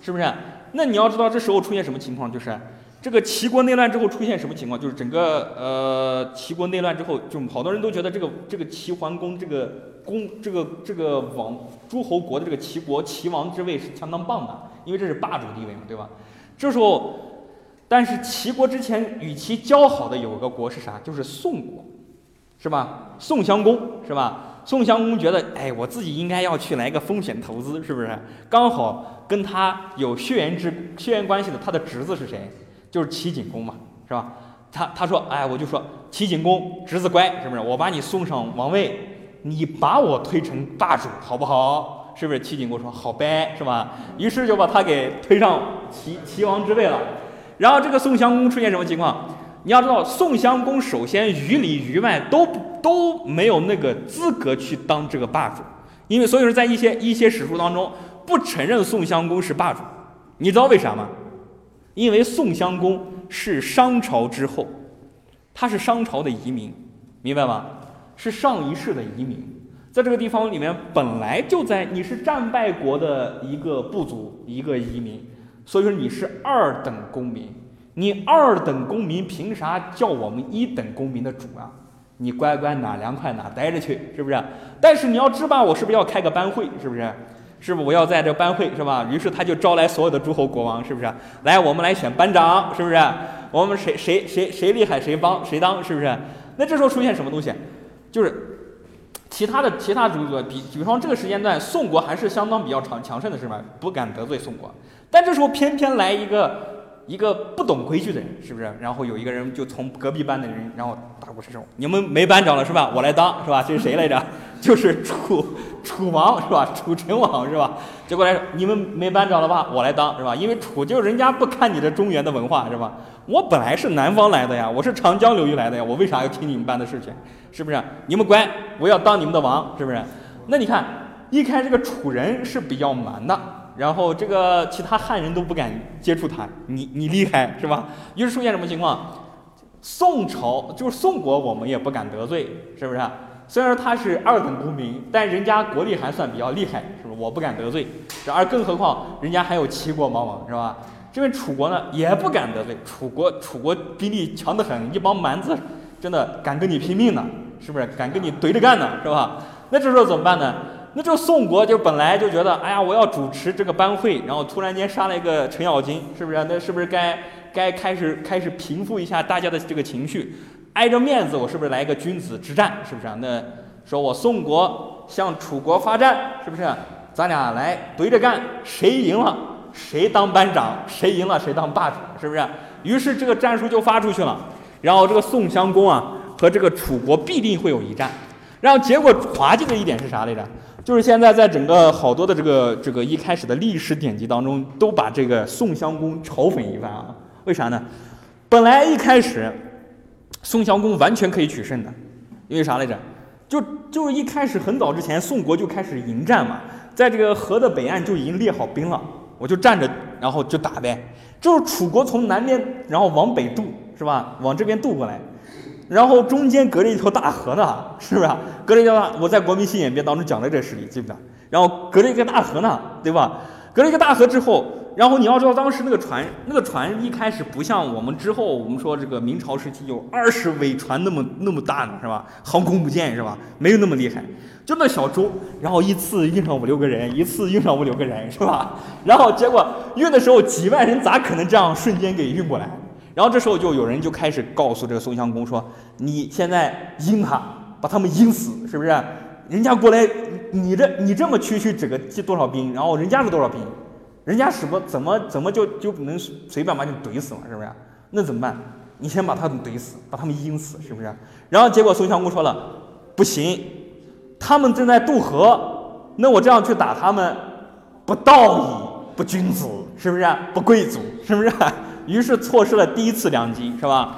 是不是？那你要知道，这时候出现什么情况？就是这个齐国内乱之后出现什么情况？就是整个呃齐国内乱之后，就好多人都觉得这个这个齐桓公这个公这个这个王诸侯国的这个齐国齐王之位是相当棒的，因为这是霸主地位嘛，对吧？这时候，但是齐国之前与其交好的有个国是啥？就是宋国。是吧？宋襄公是吧？宋襄公觉得，哎，我自己应该要去来个风险投资，是不是？刚好跟他有血缘之血缘关系的，他的侄子是谁？就是齐景公嘛，是吧？他他说，哎，我就说齐景公侄子乖，是不是？我把你送上王位，你把我推成霸主，好不好？是不是？齐景公说好呗，是吧？于是就把他给推上齐齐王之位了。然后这个宋襄公出现什么情况？你要知道，宋襄公首先于里于外都都没有那个资格去当这个霸主，因为所以说在一些一些史书当中不承认宋襄公是霸主。你知道为啥吗？因为宋襄公是商朝之后，他是商朝的移民，明白吗？是上一世的移民，在这个地方里面本来就在你是战败国的一个部族一个移民，所以说你是二等公民。你二等公民凭啥叫我们一等公民的主啊？你乖乖哪凉快哪待着去，是不是？但是你要知吧，我是不是要开个班会？是不是？是不是我要在这班会是吧？于是他就招来所有的诸侯国王，是不是？来，我们来选班长，是不是？我们谁谁谁谁厉害谁帮谁当，是不是？那这时候出现什么东西？就是其他的其他诸国比比方这个时间段，宋国还是相当比较强强盛的，是吧？不敢得罪宋国。但这时候偏偏来一个。一个不懂规矩的人，是不是？然后有一个人就从隔壁班的人，然后打过去说：“你们没班长了是吧？我来当，是吧？这是谁来着？就是楚楚王是吧？楚成王是吧？结果来，你们没班长了吧？我来当是吧？因为楚就人家不看你的中原的文化是吧？我本来是南方来的呀，我是长江流域来的呀，我为啥要听你们班的事情？是不是？你们乖，我要当你们的王，是不是？那你看，一开这个楚人是比较蛮的。”然后这个其他汉人都不敢接触他，你你厉害是吧？于是出现什么情况？宋朝就是宋国，我们也不敢得罪，是不是？虽然他是二等公民，但人家国力还算比较厉害，是不是？我不敢得罪。而更何况人家还有齐国帮忙，是吧？这边楚国呢也不敢得罪，楚国楚国兵力强得很，一帮蛮子真的敢跟你拼命呢，是不是？敢跟你怼着干呢，是吧？那这时候怎么办呢？那这个宋国就本来就觉得，哎呀，我要主持这个班会，然后突然间杀了一个程咬金，是不是？那是不是该该开始开始平复一下大家的这个情绪？挨着面子，我是不是来一个君子之战？是不是？那说我宋国向楚国发战，是不是？咱俩来对着干，谁赢了，谁当班长，谁赢了谁当霸主，是不是？于是这个战术就发出去了，然后这个宋襄公啊和这个楚国必定会有一战，然后结果滑稽的一点是啥来着？就是现在在整个好多的这个这个一开始的历史典籍当中，都把这个宋襄公嘲讽一番啊。为啥呢？本来一开始宋襄公完全可以取胜的，因为啥来着？就就是一开始很早之前，宋国就开始迎战嘛，在这个河的北岸就已经列好兵了，我就站着，然后就打呗。就是楚国从南边然后往北渡，是吧？往这边渡过来。然后中间隔着一条大河呢，是不是？隔着一条大，我在《国民新演变》当中讲了这个事例，记不记得？然后隔着一个大河呢，对吧？隔着一个大河之后，然后你要知道，当时那个船，那个船一开始不像我们之后，我们说这个明朝时期有二十尾船那么那么大呢，是吧？航空母舰是吧？没有那么厉害，就那小舟，然后一次运上五六个人，一次运上五六个人，是吧？然后结果运的时候几万人咋可能这样瞬间给运过来？然后这时候就有人就开始告诉这个宋襄公说：“你现在阴他，把他们阴死，是不是？人家过来，你这你这么区区指个多少兵，然后人家是多少兵，人家什么怎么怎么就就能随便把你怼死嘛，是不是？那怎么办？你先把他们怼死，把他们阴死，是不是？然后结果宋襄公说了，不行，他们正在渡河，那我这样去打他们，不道义，不君子，是不是？不贵族，是不是？”于是错失了第一次良机，是吧？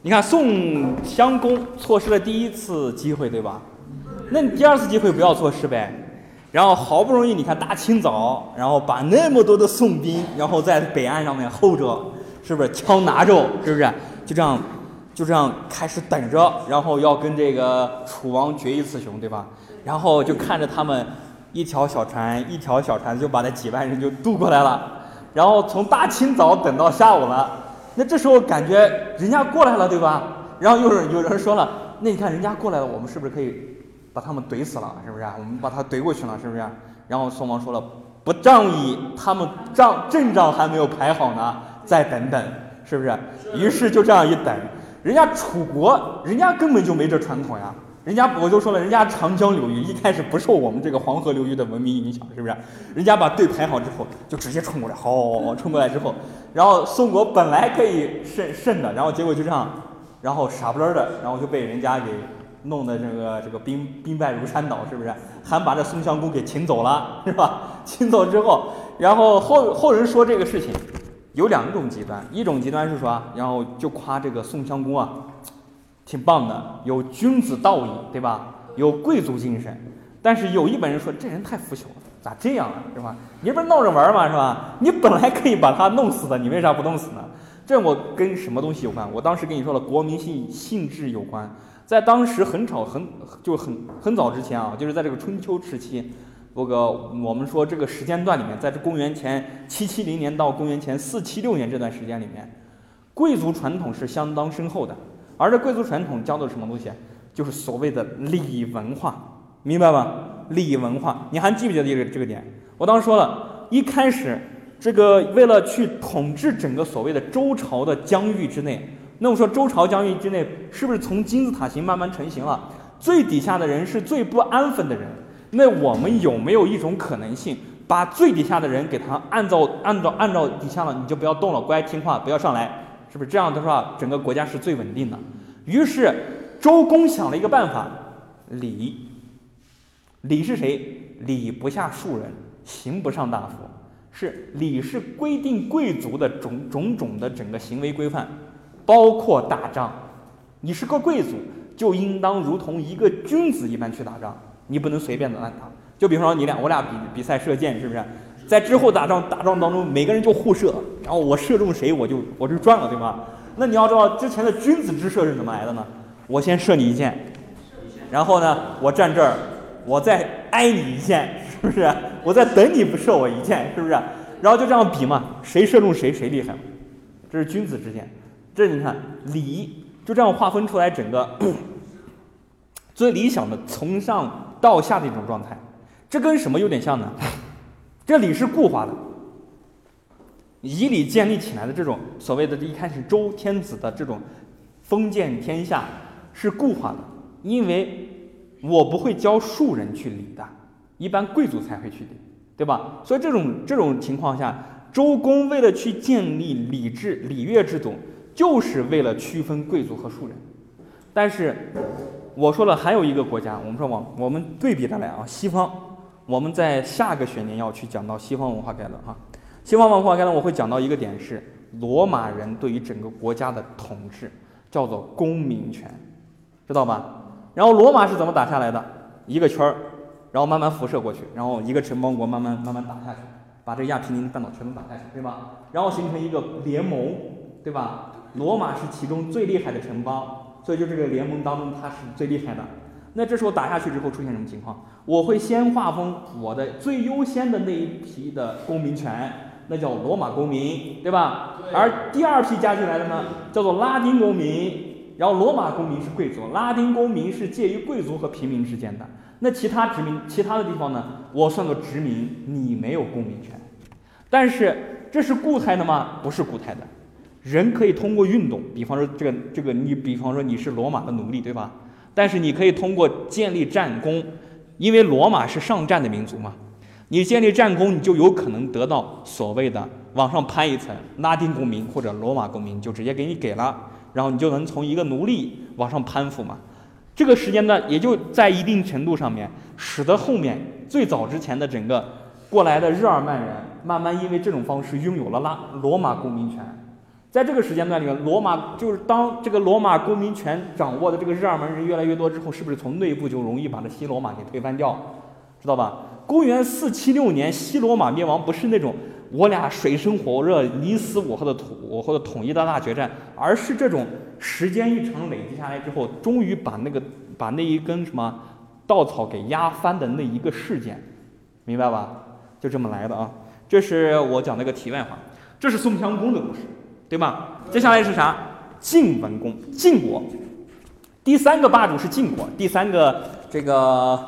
你看宋襄公错失了第一次机会，对吧？那你第二次机会不要错失呗。然后好不容易，你看大清早，然后把那么多的宋兵，然后在北岸上面候着，是不是枪拿着，是不是？就这样，就这样开始等着，然后要跟这个楚王决一雌雄，对吧？然后就看着他们一条小船，一条小船就把那几万人就渡过来了。然后从大清早等到下午了，那这时候感觉人家过来了，对吧？然后又是有人说了，那你看人家过来了，我们是不是可以把他们怼死了？是不是？我们把他怼过去了，是不是？然后宋王说了，不仗义，他们仗阵仗还没有排好呢，再等等，是不是？于是就这样一等，人家楚国，人家根本就没这传统呀。人家我就说了，人家长江流域一开始不受我们这个黄河流域的文明影响，是不是？人家把队排好之后，就直接冲过来，好，冲过来之后，然后宋国本来可以胜胜的，然后结果就这样，然后傻不愣的，然后就被人家给弄得这个这个兵兵败如山倒，是不是？还把这宋襄公给请走了，是吧？请走之后，然后后后人说这个事情有两种极端，一种极端是说，然后就夸这个宋襄公啊。挺棒的，有君子道义，对吧？有贵族精神。但是有一本人说，这人太腐朽了，咋这样啊，是吧？你不是闹着玩吗，是吧？你本来可以把他弄死的，你为啥不弄死呢？这我跟什么东西有关？我当时跟你说了，国民性性质有关。在当时很早很就很很早之前啊，就是在这个春秋时期，这个我们说这个时间段里面，在这公元前七七零年到公元前四七六年这段时间里面，贵族传统是相当深厚的。而这贵族传统教的什么东西？就是所谓的礼文化，明白吧？礼文化，你还记不记得这个这个点？我当时说了一开始，这个为了去统治整个所谓的周朝的疆域之内，那我说周朝疆域之内是不是从金字塔形慢慢成型了？最底下的人是最不安分的人，那我们有没有一种可能性，把最底下的人给他按照按照按照底下了，你就不要动了，乖听话，不要上来。是不是这样的话，整个国家是最稳定的？于是周公想了一个办法，礼。礼是谁？礼不下庶人，刑不上大夫。是礼是规定贵族的种种种的整个行为规范，包括打仗。你是个贵族，就应当如同一个君子一般去打仗，你不能随便的乱打。就比方说你俩，我俩比比赛射箭，是不是？在之后打仗打仗当中，每个人就互射，然后我射中谁，我就我就赚了，对吗？那你要知道之前的君子之射是怎么来的呢？我先射你一箭，然后呢，我站这儿，我再挨你一箭，是不是？我在等你不射我一箭，是不是？然后就这样比嘛，谁射中谁谁厉害，这是君子之箭。这你看礼就这样划分出来整个 最理想的从上到下的一种状态，这跟什么有点像呢？这礼是固化的，以礼建立起来的这种所谓的一开始周天子的这种封建天下是固化的，因为我不会教庶人去礼的，一般贵族才会去礼，对吧？所以这种这种情况下，周公为了去建立礼制礼乐制度，就是为了区分贵族和庶人。但是我说了，还有一个国家，我们说往我们对比着来啊，西方，我们在下个学年要去讲到西方文化概论哈。西方文化概论我会讲到一个点是，罗马人对于整个国家的统治叫做公民权，知道吧？然后罗马是怎么打下来的？一个圈儿。然后慢慢辐射过去，然后一个城邦国慢慢慢慢打下去，把这亚平宁半岛全都打下去，对吧？然后形成一个联盟，对吧？罗马是其中最厉害的城邦，所以就这个联盟当中它是最厉害的。那这时候打下去之后出现什么情况？我会先划分我的最优先的那一批的公民权，那叫罗马公民，对吧？而第二批加进来的呢，叫做拉丁公民，然后罗马公民是贵族，拉丁公民是介于贵族和平民之间的。那其他殖民其他的地方呢？我算作殖民，你没有公民权。但是这是固态的吗？不是固态的。人可以通过运动，比方说这个这个，你比方说你是罗马的奴隶，对吧？但是你可以通过建立战功，因为罗马是上战的民族嘛。你建立战功，你就有可能得到所谓的往上攀一层拉丁公民或者罗马公民，就直接给你给了，然后你就能从一个奴隶往上攀附嘛。这个时间段也就在一定程度上面，使得后面最早之前的整个过来的日耳曼人，慢慢因为这种方式拥有了拉罗马公民权。在这个时间段里面，罗马就是当这个罗马公民权掌握的这个日耳曼人越来越多之后，是不是从内部就容易把这西罗马给推翻掉？知道吧？公元四七六年西罗马灭亡，不是那种我俩水深火热、你死我活的统我活的统一的大决战，而是这种。时间一长，累积下来之后，终于把那个把那一根什么稻草给压翻的那一个事件，明白吧？就这么来的啊！这是我讲那个题外话，这是宋襄公的故事，对吧？接下来是啥？晋文公，晋国第三个霸主是晋国，第三个这个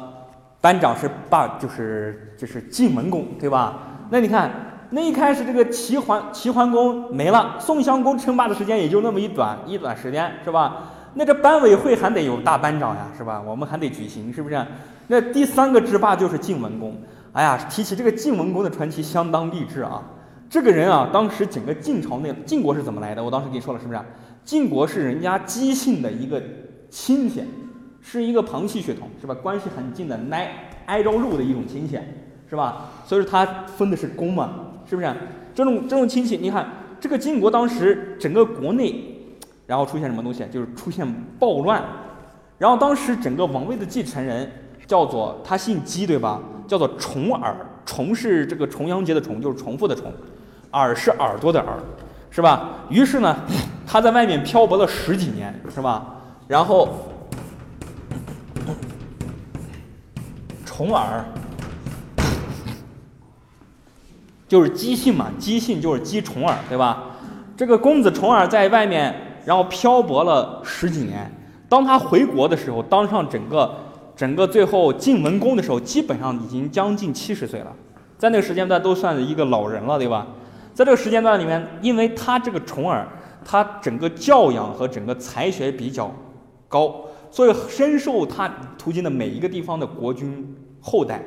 班长是霸，就是就是晋文公，对吧？那你看。那一开始这个齐桓齐桓公没了，宋襄公称霸的时间也就那么一短一短时间，是吧？那这班委会还得有大班长呀，是吧？我们还得举行，是不是？那第三个制霸就是晋文公。哎呀，提起这个晋文公的传奇，相当励志啊！这个人啊，当时整个晋朝内晋国是怎么来的？我当时跟你说了，是不是？晋国是人家姬姓的一个亲戚，是一个旁系血统，是吧？关系很近的，挨挨着肉的一种亲戚，是吧？所以说他分的是公嘛。是不是这种这种亲戚？你看这个晋国当时整个国内，然后出现什么东西？就是出现暴乱，然后当时整个王位的继承人叫做他姓姬对吧？叫做重耳，重是这个重阳节的重，就是重复的重，耳是耳朵的耳，是吧？于是呢，他在外面漂泊了十几年，是吧？然后重耳。就是姬姓嘛，姬姓就是姬重耳，对吧？这个公子重耳在外面，然后漂泊了十几年。当他回国的时候，当上整个整个最后晋文公的时候，基本上已经将近七十岁了，在那个时间段都算是一个老人了，对吧？在这个时间段里面，因为他这个重耳，他整个教养和整个才学比较高，所以深受他途经的每一个地方的国君厚待。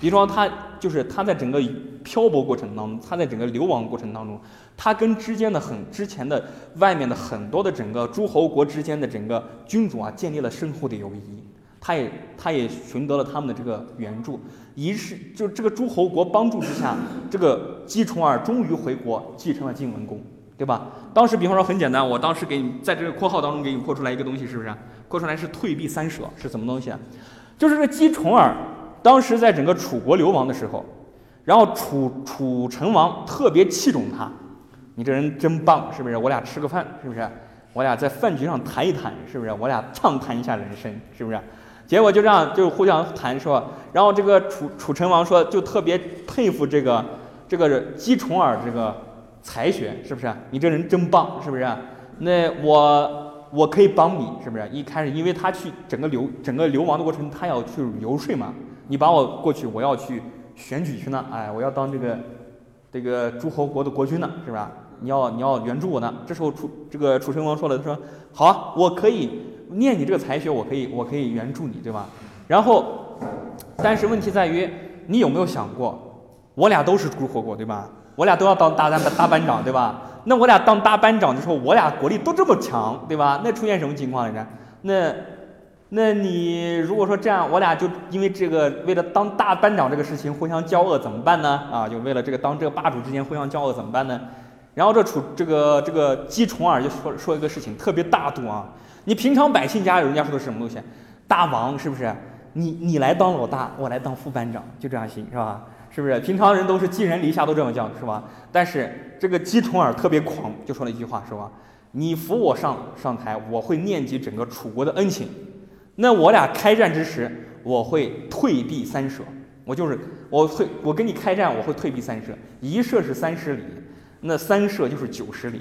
比如说，他就是他在整个漂泊过程当中，他在整个流亡过程当中，他跟之间的很之前的外面的很多的整个诸侯国之间的整个君主啊，建立了深厚的友谊。他也他也寻得了他们的这个援助，于是就这个诸侯国帮助之下，这个姬重耳终于回国继承了晋文公，对吧？当时比方说很简单，我当时给你在这个括号当中给你括出来一个东西，是不是？括出来是退避三舍是什么东西啊？就是这姬重耳。当时在整个楚国流亡的时候，然后楚楚成王特别器重他，你这人真棒，是不是？我俩吃个饭，是不是？我俩在饭局上谈一谈，是不是？我俩畅谈一下人生，是不是？结果就这样就互相谈说，然后这个楚楚成王说就特别佩服这个这个姬重耳这个才学，是不是？你这人真棒，是不是？那我我可以帮你，是不是？一开始因为他去整个流整个流亡的过程，他要去游说嘛。你把我过去，我要去选举去呢，哎，我要当这个这个诸侯国的国君呢，是吧？你要你要援助我呢。这时候楚这个楚成王说了，他说好，我可以念你这个才学，我可以我可以援助你，对吧？然后，但是问题在于，你有没有想过，我俩都是诸侯国，对吧？我俩都要当大班大班长，对吧？那我俩当大班长的时候，我俩国力都这么强，对吧？那出现什么情况来着？那，那你如果说这样，我俩就因为这个为了当大班长这个事情互相交恶怎么办呢？啊，就为了这个当这个霸主之间互相交恶怎么办呢？然后这楚这个这个姬重耳就说说一个事情，特别大度啊。你平常百姓家人家说的是什么东西？大王是不是？你你来当老大，我来当副班长，就这样行是吧？是不是？平常人都是寄人篱下，都这么叫是吧？但是这个姬重耳特别狂，就说了一句话是吧？你扶我上上台，我会念及整个楚国的恩情。那我俩开战之时，我会退避三舍。我就是我会我跟你开战，我会退避三舍。一舍是三十里，那三舍就是九十里。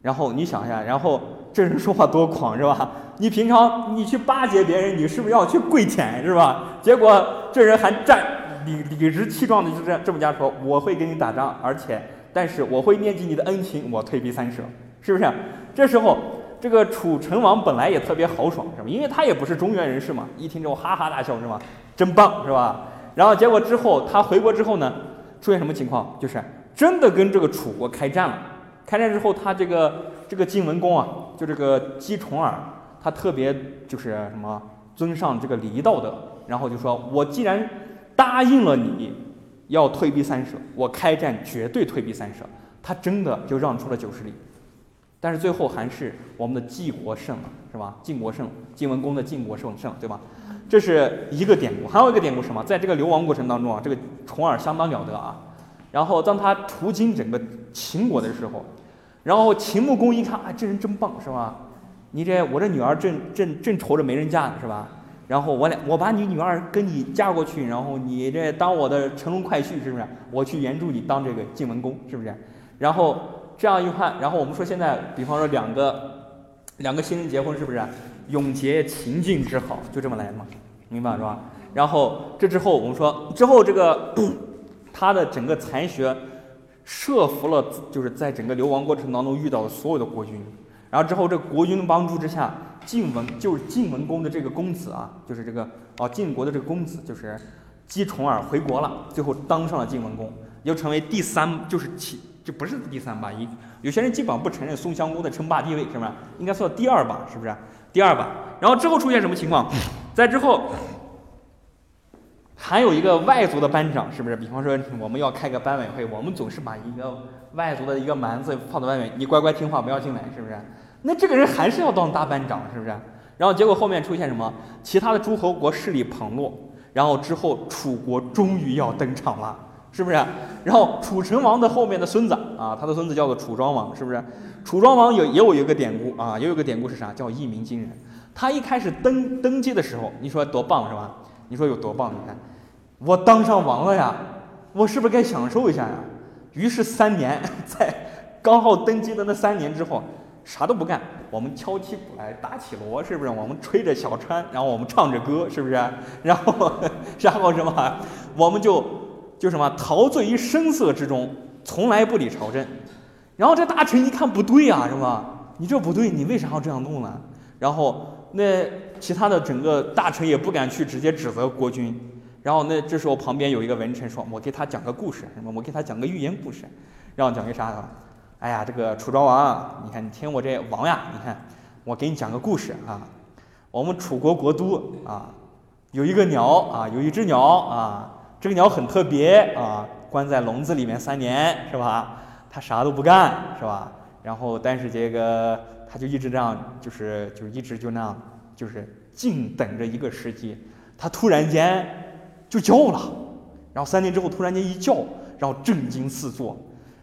然后你想一下，然后这人说话多狂是吧？你平常你去巴结别人，你是不是要去跪舔是吧？结果这人还站理理直气壮的就这样这么家说，我会跟你打仗，而且但是我会念及你的恩情，我退避三舍，是不是？这时候这个楚成王本来也特别豪爽，是吧？因为他也不是中原人士嘛，一听之后哈哈大笑是吧？真棒是吧？然后结果之后他回国之后呢，出现什么情况？就是真的跟这个楚国开战了。开战之后，他这个这个晋文公啊，就这个姬重耳，他特别就是什么尊上这个礼仪道德，然后就说：“我既然答应了你要退避三舍，我开战绝对退避三舍。”他真的就让出了九十里，但是最后还是我们的晋国胜了，是吧？晋国胜，晋文公的晋国胜胜，对吧？这是一个典故，还有一个典故什么？在这个流亡过程当中啊，这个重耳相当了得啊。然后当他途经整个秦国的时候。然后秦穆公一看，啊，这人真棒，是吧？你这我这女儿正正正愁着没人嫁呢，是吧？然后我俩我把你女儿跟你嫁过去，然后你这当我的乘龙快婿，是不是？我去援助你当这个晋文公，是不是？然后这样一换，然后我们说现在，比方说两个两个新人结婚，是不是？永结秦晋之好，就这么来嘛，明白是吧？然后这之后我们说之后这个 他的整个才学。设伏了，就是在整个流亡过程当中遇到的所有的国君，然后之后这国君的帮助之下，晋文就是晋文公的这个公子啊，就是这个哦晋国的这个公子就是姬重耳回国了，最后当上了晋文公，又成为第三，就是其就不是第三把，一有些人基本上不承认宋襄公的称霸地位，是吧？应该算第二把，是不是？第二把，然后之后出现什么情况？在之后。还有一个外族的班长，是不是？比方说 我们要开个班委会，我们总是把一个外族的一个蛮子放在外面，你乖乖听话，不要进来，是不是？那这个人还是要当大班长，是不是？然后结果后面出现什么？其他的诸侯国势力旁落，然后之后楚国终于要登场了，是不是？然后楚成王的后面的孙子啊，他的孙子叫做楚庄王，是不是？楚庄王有也有一个典故啊，也有个典故是啥？叫一鸣惊人。他一开始登登基的时候，你说多棒是吧？你说有多棒？你看，我当上王了呀，我是不是该享受一下呀？于是三年，在刚好登基的那三年之后，啥都不干，我们敲起鼓来，打起锣，是不是？我们吹着小川，然后我们唱着歌，是不是？然后，然后什么？我们就就什么陶醉于声色之中，从来不理朝政。然后这大臣一看不对呀，是吧？你这不对，你为啥要这样弄呢？然后。那其他的整个大臣也不敢去直接指责国君，然后那这时候旁边有一个文臣说：“我给他讲个故事，什么？我给他讲个寓言故事，让我讲个啥呢？哎呀，这个楚庄王，你看你听我这王呀，你看我给你讲个故事啊。我们楚国国都啊，有一个鸟啊，有一只鸟啊，这个鸟很特别啊，关在笼子里面三年是吧？它啥都不干是吧？然后但是这个。它就一直这样，就是就一直就那样，就是静等着一个时机。它突然间就叫了，然后三年之后突然间一叫，然后震惊四座。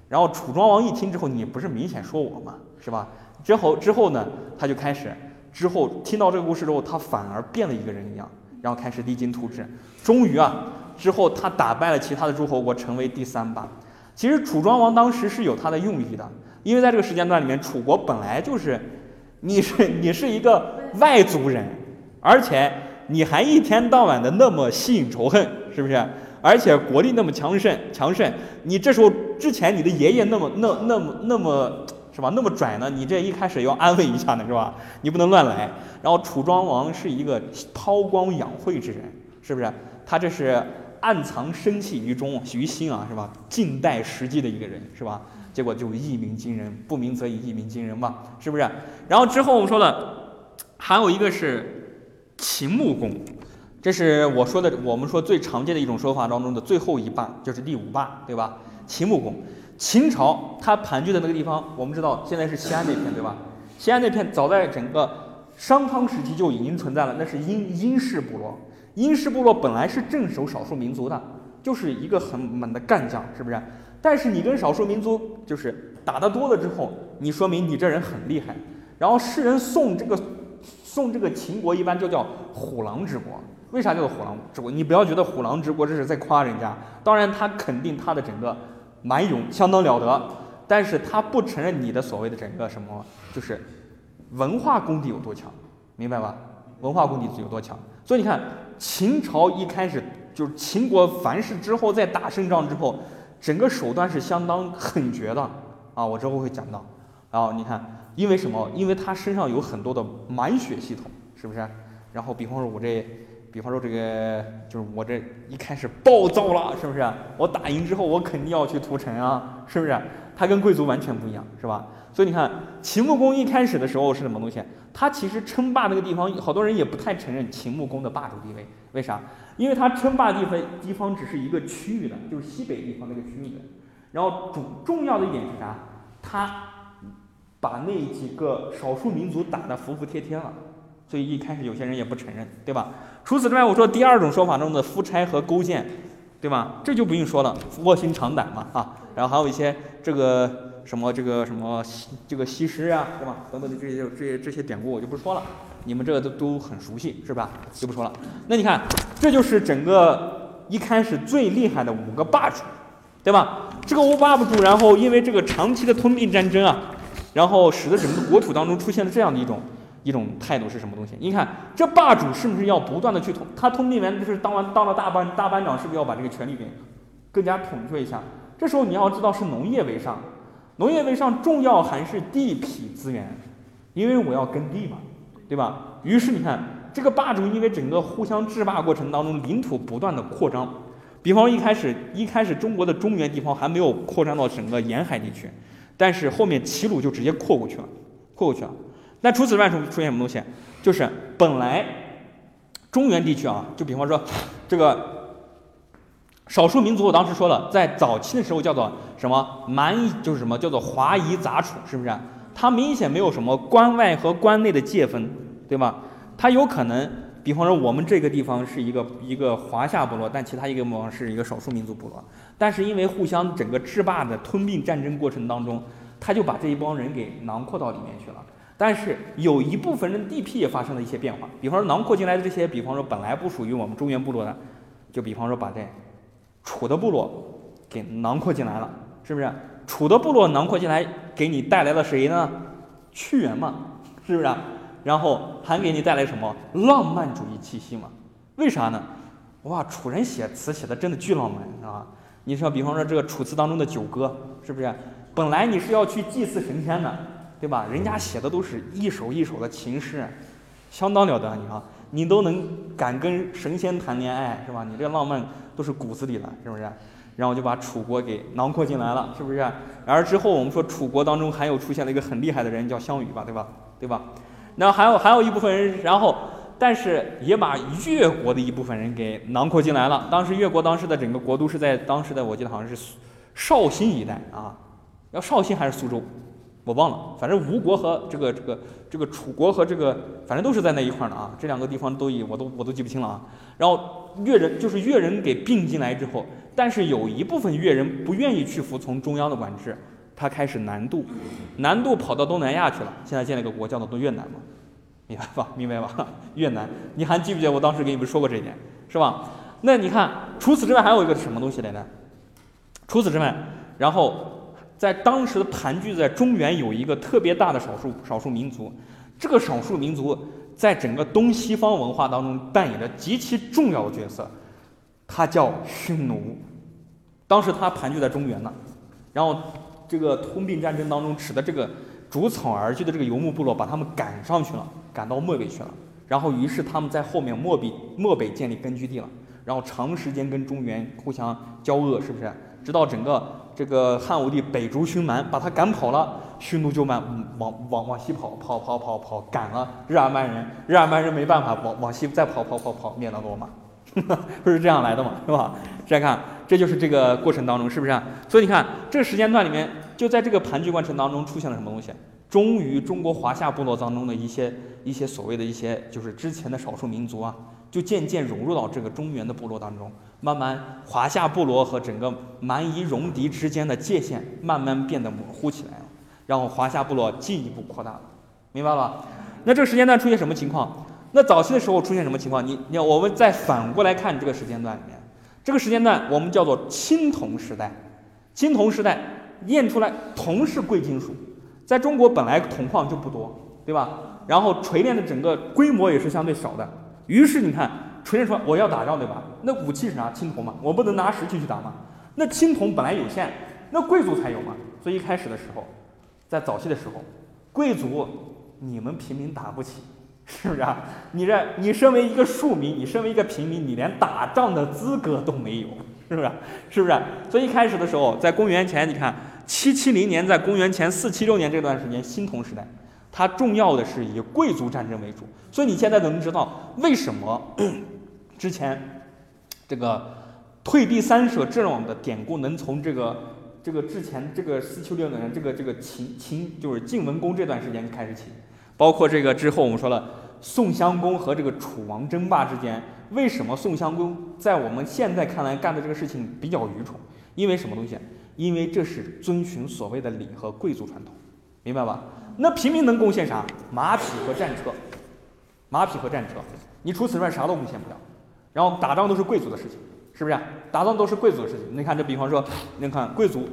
然后楚庄王一听之后，你不是明显说我吗？是吧？之后之后呢，他就开始之后听到这个故事之后，他反而变了一个人一样，然后开始励精图治。终于啊，之后他打败了其他的诸侯国，成为第三霸。其实楚庄王当时是有他的用意的。因为在这个时间段里面，楚国本来就是，你是你是一个外族人，而且你还一天到晚的那么吸引仇恨，是不是？而且国力那么强盛强盛，你这时候之前你的爷爷那么那那么那么是吧？那么拽呢？你这一开始要安慰一下呢，是吧？你不能乱来。然后楚庄王是一个韬光养晦之人，是不是？他这是。暗藏生气于中于心啊，是吧？静待时机的一个人，是吧？结果就一鸣惊人，不鸣则已，一鸣惊人嘛，是不是？然后之后我们说了，还有一个是秦穆公，这是我说的，我们说最常见的一种说法当中的最后一霸，就是第五霸，对吧？秦穆公，秦朝它盘踞的那个地方，我们知道现在是西安那片，对吧？西安那片早在整个商汤时期就已经存在了，那是殷殷氏部落。殷氏部落本来是镇守少数民族的，就是一个很猛的干将，是不是？但是你跟少数民族就是打得多了之后，你说明你这人很厉害。然后世人送这个送这个秦国，一般就叫虎狼之国。为啥叫做虎狼之国？你不要觉得虎狼之国这是在夸人家，当然他肯定他的整个蛮勇相当了得，但是他不承认你的所谓的整个什么就是文化功底有多强，明白吧？文化功底有多强？所以你看。秦朝一开始就是秦国，凡是之后再打胜仗之后，整个手段是相当狠绝的啊！我之后会讲到。然后你看，因为什么？因为他身上有很多的满血系统，是不是？然后比方说我这，比方说这个，就是我这一开始暴躁了，是不是？我打赢之后，我肯定要去屠城啊，是不是？他跟贵族完全不一样，是吧？所以你看，秦穆公一开始的时候是什么东西？他其实称霸那个地方，好多人也不太承认秦穆公的霸主地位。为啥？因为他称霸地方地方只是一个区域的，就是西北地方那个区域的。然后主重要的一点是啥？他把那几个少数民族打得服服帖帖了。所以一开始有些人也不承认，对吧？除此之外，我说第二种说法中的夫差和勾践，对吧？这就不用说了，卧薪尝胆嘛，啊。然后还有一些这个。什么这个什么西这个西施啊，对吧？等等的这些这些这些典故我就不说了，你们这个都都很熟悉，是吧？就不说了。那你看，这就是整个一开始最厉害的五个霸主，对吧？这个五霸主，然后因为这个长期的吞并战争啊，然后使得整个国土当中出现了这样的一种一种态度是什么东西？你看，这霸主是不是要不断的去统？他吞并完就是当完当了大班大班长，是不是要把这个权力给更加统一一下？这时候你要知道是农业为上。农业为上，重要还是地痞资源，因为我要耕地嘛，对吧？于是你看，这个霸主因为整个互相制霸过程当中，领土不断的扩张。比方一开始，一开始中国的中原地方还没有扩张到整个沿海地区，但是后面齐鲁就直接扩过去了，扩过去了。那除此之外，出出现什么东西？就是本来中原地区啊，就比方说这个。少数民族，我当时说了，在早期的时候叫做什么蛮夷，就是什么叫做华夷杂处，是不是？它明显没有什么关外和关内的界分，对吧？它有可能，比方说我们这个地方是一个一个华夏部落，但其他一个地方是一个少数民族部落，但是因为互相整个制霸的吞并战争过程当中，他就把这一帮人给囊括到里面去了。但是有一部分人地皮也发生了一些变化，比方说囊括进来的这些，比方说本来不属于我们中原部落的，就比方说把这。楚的部落给囊括进来了，是不是？楚的部落囊括进来，给你带来了谁呢？屈原嘛，是不是？然后还给你带来什么浪漫主义气息嘛？为啥呢？哇，楚人写词写的真的巨浪漫，是吧？你说，比方说这个楚辞当中的九歌，是不是？本来你是要去祭祀神仙的，对吧？人家写的都是一首一首的情诗，相当了得，你看。你都能敢跟神仙谈恋爱，是吧？你这浪漫都是骨子里的，是不是？然后就把楚国给囊括进来了，是不是？然而之后我们说楚国当中还有出现了一个很厉害的人，叫项羽吧，对吧？对吧？那还有还有一部分人，然后但是也把越国的一部分人给囊括进来了。当时越国当时的整个国都是在当时的我记得好像是绍兴一带啊，要绍兴还是苏州？我忘了，反正吴国和这个这个这个楚国和这个，反正都是在那一块儿的啊。这两个地方都以我都我都记不清了啊。然后越人就是越人给并进来之后，但是有一部分越人不愿意去服从中央的管制，他开始南渡，南渡跑到东南亚去了。现在建了个国叫做越南嘛，明白吧？明白吧？越南，你还记不记得我当时给你们说过这一点，是吧？那你看，除此之外还有一个什么东西来着？除此之外，然后。在当时的盘踞在中原有一个特别大的少数少数民族，这个少数民族在整个东西方文化当中扮演着极其重要的角色，它叫匈奴。当时它盘踞在中原呢，然后这个吞并战争当中，使得这个逐草而居的这个游牧部落把他们赶上去了，赶到漠北去了。然后于是他们在后面漠北漠北建立根据地了。然后长时间跟中原互相交恶，是不是？直到整个这个汉武帝北逐匈蛮，把他赶跑了，匈奴就慢往往往西跑，跑跑跑跑赶了日耳曼人，日耳曼人没办法，往往西再跑跑跑跑灭了罗马，不是这样来的嘛，是吧？再看，这就是这个过程当中，是不是？所以你看这时间段里面，就在这个盘踞过程当中出现了什么东西？终于，中国华夏部落当中的一些一些所谓的一些就是之前的少数民族啊，就渐渐融入到这个中原的部落当中，慢慢华夏部落和整个蛮夷戎狄之间的界限慢慢变得模糊起来了，然后华夏部落进一步扩大了，明白了？那这个时间段出现什么情况？那早期的时候出现什么情况？你你我们再反过来看这个时间段里面，这个时间段我们叫做青铜时代，青铜时代验出来铜是贵金属。在中国本来铜矿就不多，对吧？然后锤炼的整个规模也是相对少的。于是你看，锤炼出来我要打仗，对吧？那武器是啥？青铜嘛，我不能拿石器去打嘛。那青铜本来有限，那贵族才有嘛。所以一开始的时候，在早期的时候，贵族你们平民打不起，是不是啊？你这你身为一个庶民，你身为一个平民，你连打仗的资格都没有，是不是？是不是？所以一开始的时候，在公元前，你看。七七零年，在公元前四七六年这段时间，新铜时代，它重要的是以贵族战争为主。所以你现在能知道为什么 之前这个退避三舍这种的典故能从这个这个之前这个四七六年这个这个秦秦就是晋文公这段时间开始起，包括这个之后我们说了宋襄公和这个楚王争霸之间，为什么宋襄公在我们现在看来干的这个事情比较愚蠢？因为什么东西？因为这是遵循所谓的礼和贵族传统，明白吧？那平民能贡献啥？马匹和战车，马匹和战车，你除此之外啥都贡献不了。然后打仗都是贵族的事情，是不是？打仗都是贵族的事情。你看，这比方说，你看贵族，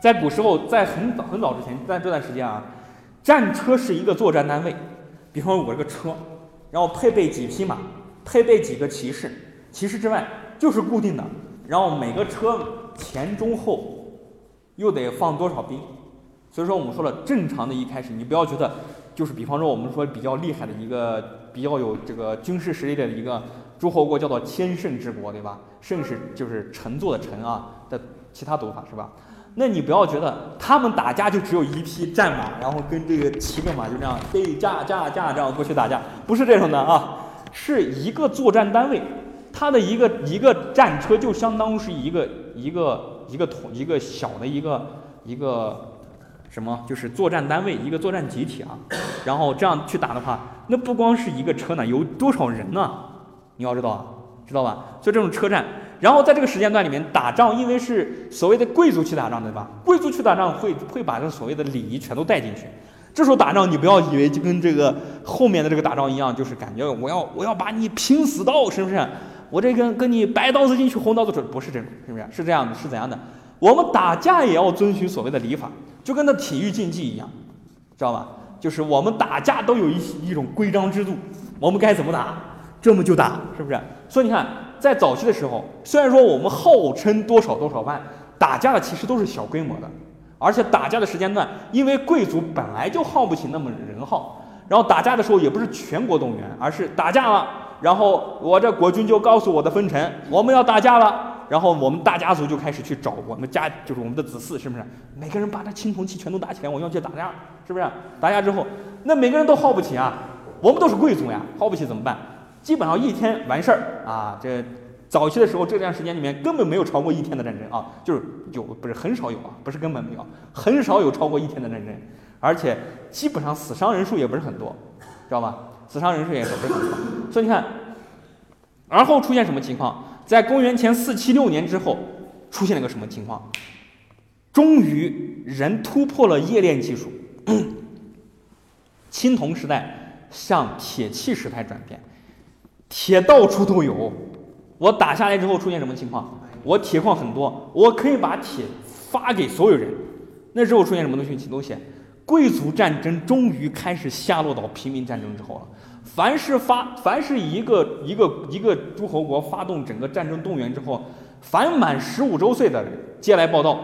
在古时候，在很早很早之前，在这段时间啊，战车是一个作战单位。比方说，我这个车，然后配备几匹马，配备几个骑士，骑士之外就是固定的，然后每个车。前中后又得放多少兵？所以说我们说了，正常的一开始，你不要觉得就是比方说我们说比较厉害的一个比较有这个军事实力的一个诸侯国，叫做千乘之国，对吧？乘是就是乘坐的乘啊的其他读法是吧？那你不要觉得他们打架就只有一匹战马，然后跟这个骑着马就这样对架架架这样过去打架，不是这种的啊，是一个作战单位。它的一个一个战车就相当于是一个一个一个统一个小的一个一个什么，就是作战单位，一个作战集体啊。然后这样去打的话，那不光是一个车呢，有多少人呢？你要知道啊，知道吧？所以这种车战，然后在这个时间段里面打仗，因为是所谓的贵族去打仗，对吧？贵族去打仗会会把这所谓的礼仪全都带进去。这时候打仗，你不要以为就跟这个后面的这个打仗一样，就是感觉我要我要把你拼死到，是不是？我这跟跟你白刀子进去红刀子出，不是这种，是不是？是这样的，是怎样的？我们打架也要遵循所谓的礼法，就跟那体育竞技一样，知道吧？就是我们打架都有一一种规章制度，我们该怎么打，这么就打，是不是？所以你看，在早期的时候，虽然说我们号称多少多少万，打架的其实都是小规模的，而且打架的时间段，因为贵族本来就耗不起那么人耗，然后打架的时候也不是全国动员，而是打架了。然后我这国君就告诉我的分臣，我们要打架了。然后我们大家族就开始去找我们家，就是我们的子嗣，是不是？每个人把这青铜器全都打起来，我要去打架，是不是？打架之后，那每个人都耗不起啊。我们都是贵族呀，耗不起怎么办？基本上一天完事儿啊。这早期的时候，这段时间里面根本没有超过一天的战争啊，就是有不是很少有啊，不是根本没有，很少有超过一天的战争，而且基本上死伤人数也不是很多，知道吧？死伤人数也是非常多，所以你看，而后出现什么情况？在公元前四七六年之后，出现了个什么情况？终于人突破了冶炼技术，青铜时代向铁器时代转变，铁到处都有。我打下来之后出现什么情况？我铁矿很多，我可以把铁发给所有人。那时候出现什么东西？东西？贵族战争终于开始下落到平民战争之后了。凡是发，凡是一个一个一个诸侯国发动整个战争动员之后，凡满十五周岁的人接来报道，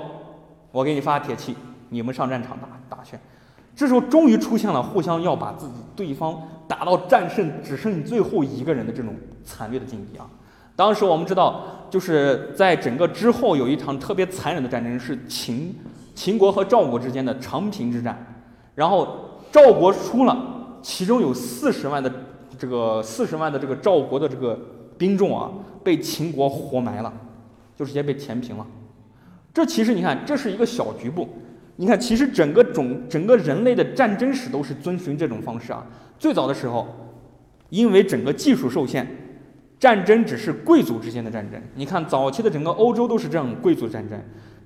我给你发铁器，你们上战场打打去。这时候终于出现了互相要把自己对方打到战胜只剩最后一个人的这种惨烈的境地啊！当时我们知道，就是在整个之后有一场特别残忍的战争，是秦秦国和赵国之间的长平之战。然后赵国输了，其中有四十万的这个四十万的这个赵国的这个兵众啊，被秦国活埋了，就直接被填平了。这其实你看，这是一个小局部。你看，其实整个种整个人类的战争史都是遵循这种方式啊。最早的时候，因为整个技术受限，战争只是贵族之间的战争。你看，早期的整个欧洲都是这样贵族战争。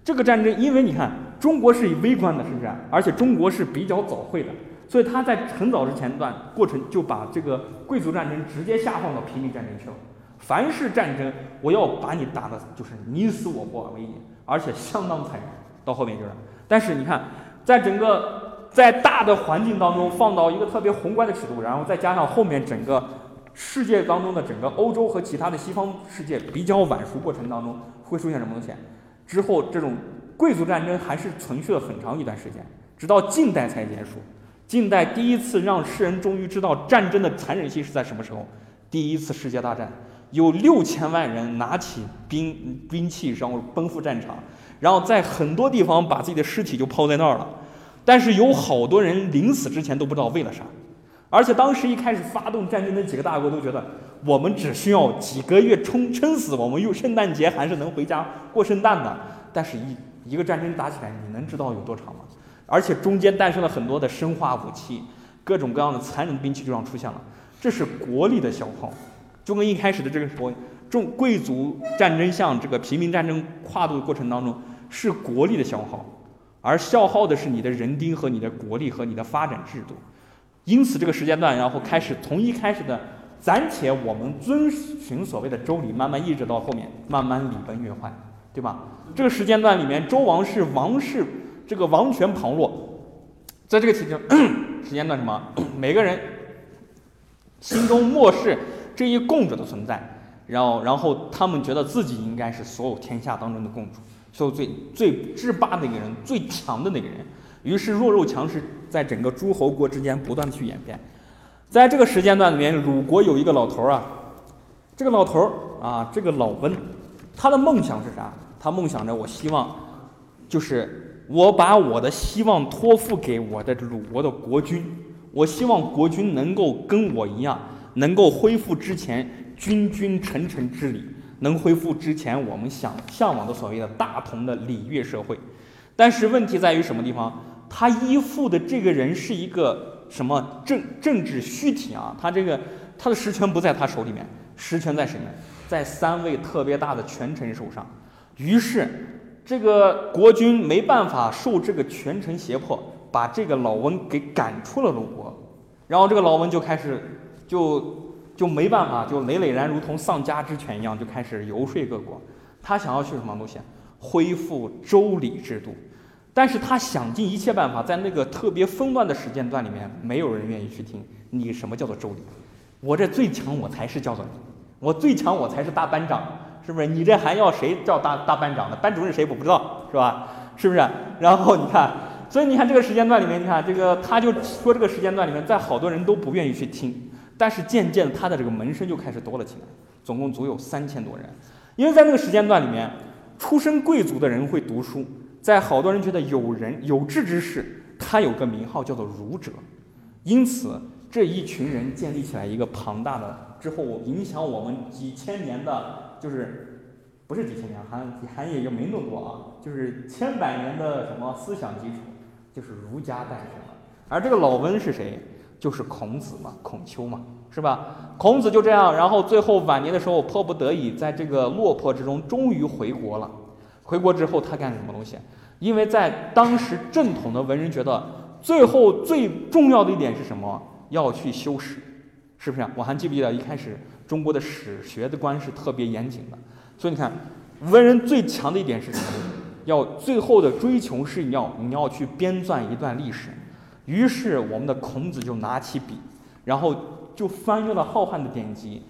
这个战争，因为你看中国是以微观的，是不是？而且中国是比较早会的，所以他在很早之前段过程就把这个贵族战争直接下放到平民战争去了。凡是战争，我要把你打的就是你死我活为一，而且相当残忍。到后面就是，但是你看，在整个在大的环境当中放到一个特别宏观的尺度，然后再加上后面整个世界当中的整个欧洲和其他的西方世界比较晚熟过程当中，会出现什么东西？之后，这种贵族战争还是存续了很长一段时间，直到近代才结束。近代第一次让世人终于知道战争的残忍性是在什么时候？第一次世界大战，有六千万人拿起兵兵器，然后奔赴战场，然后在很多地方把自己的尸体就抛在那儿了。但是有好多人临死之前都不知道为了啥。而且当时一开始发动战争的几个大国都觉得。我们只需要几个月撑撑死，我们用圣诞节还是能回家过圣诞的。但是，一一个战争打起来，你能知道有多长吗？而且中间诞生了很多的生化武器，各种各样的残忍兵器就这样出现了。这是国力的消耗，就跟一开始的这个时候，重贵族战争向这个平民战争跨度的过程当中是国力的消耗，而消耗的是你的人丁和你的国力和你的发展制度。因此，这个时间段，然后开始从一开始的。暂且我们遵循所谓的周礼，慢慢一直到后面，慢慢礼崩乐坏，对吧？这个时间段里面，周王室王室这个王权旁落，在这个期间 时间段什么？每个人心中漠视这一共主的存在，然后然后他们觉得自己应该是所有天下当中的共主，所有最最制霸那个人，最强的那个人，于是弱肉强食在整个诸侯国之间不断的去演变。在这个时间段里面，鲁国有一个老头儿啊，这个老头儿啊，这个老温，他的梦想是啥？他梦想着，我希望，就是我把我的希望托付给我的鲁国的国君，我希望国君能够跟我一样，能够恢复之前君君臣臣之礼，能恢复之前我们想向往的所谓的大同的礼乐社会。但是问题在于什么地方？他依附的这个人是一个。什么政政治虚体啊？他这个他的实权不在他手里面，实权在谁呢？在三位特别大的权臣手上。于是这个国君没办法受这个权臣胁迫，把这个老温给赶出了鲁国。然后这个老温就开始就就没办法，就累累然如同丧家之犬一样，就开始游说各国。他想要去什么东西？恢复周礼制度。但是他想尽一切办法，在那个特别纷乱的时间段里面，没有人愿意去听你什么叫做周礼。我这最强，我才是叫做你，我最强，我才是大班长，是不是？你这还要谁叫大大班长呢？班主任谁我不知道，是吧？是不是？然后你看，所以你看这个时间段里面，你看这个他就说这个时间段里面，在好多人都不愿意去听，但是渐渐他的这个门生就开始多了起来，总共足有三千多人，因为在那个时间段里面，出身贵族的人会读书。在好多人觉得有人有志之士，他有个名号叫做儒者，因此这一群人建立起来一个庞大的之后影响我们几千年的，就是不是几千年，还还也就没那么多啊，就是千百年的什么思想基础，就是儒家诞生了。而这个老温是谁？就是孔子嘛，孔丘嘛，是吧？孔子就这样，然后最后晚年的时候迫不得已，在这个落魄之中，终于回国了。回国之后，他干什么东西？因为在当时正统的文人觉得，最后最重要的一点是什么？要去修史，是不是？我还记不记得一开始中国的史学的观是特别严谨的。所以你看，文人最强的一点是什么？要最后的追求是你要你要去编撰一段历史。于是我们的孔子就拿起笔，然后就翻阅了浩瀚的典籍。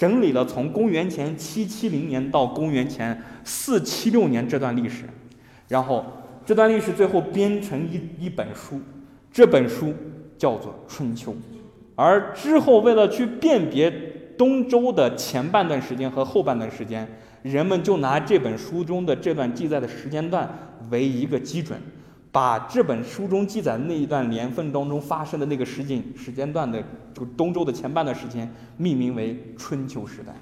整理了从公元前七七零年到公元前四七六年这段历史，然后这段历史最后编成一一本书，这本书叫做《春秋》，而之后为了去辨别东周的前半段时间和后半段时间，人们就拿这本书中的这段记载的时间段为一个基准，把这本书中记载的那一段年份当中发生的那个时景时间段的这个东周的前半段时间命名为春秋时代。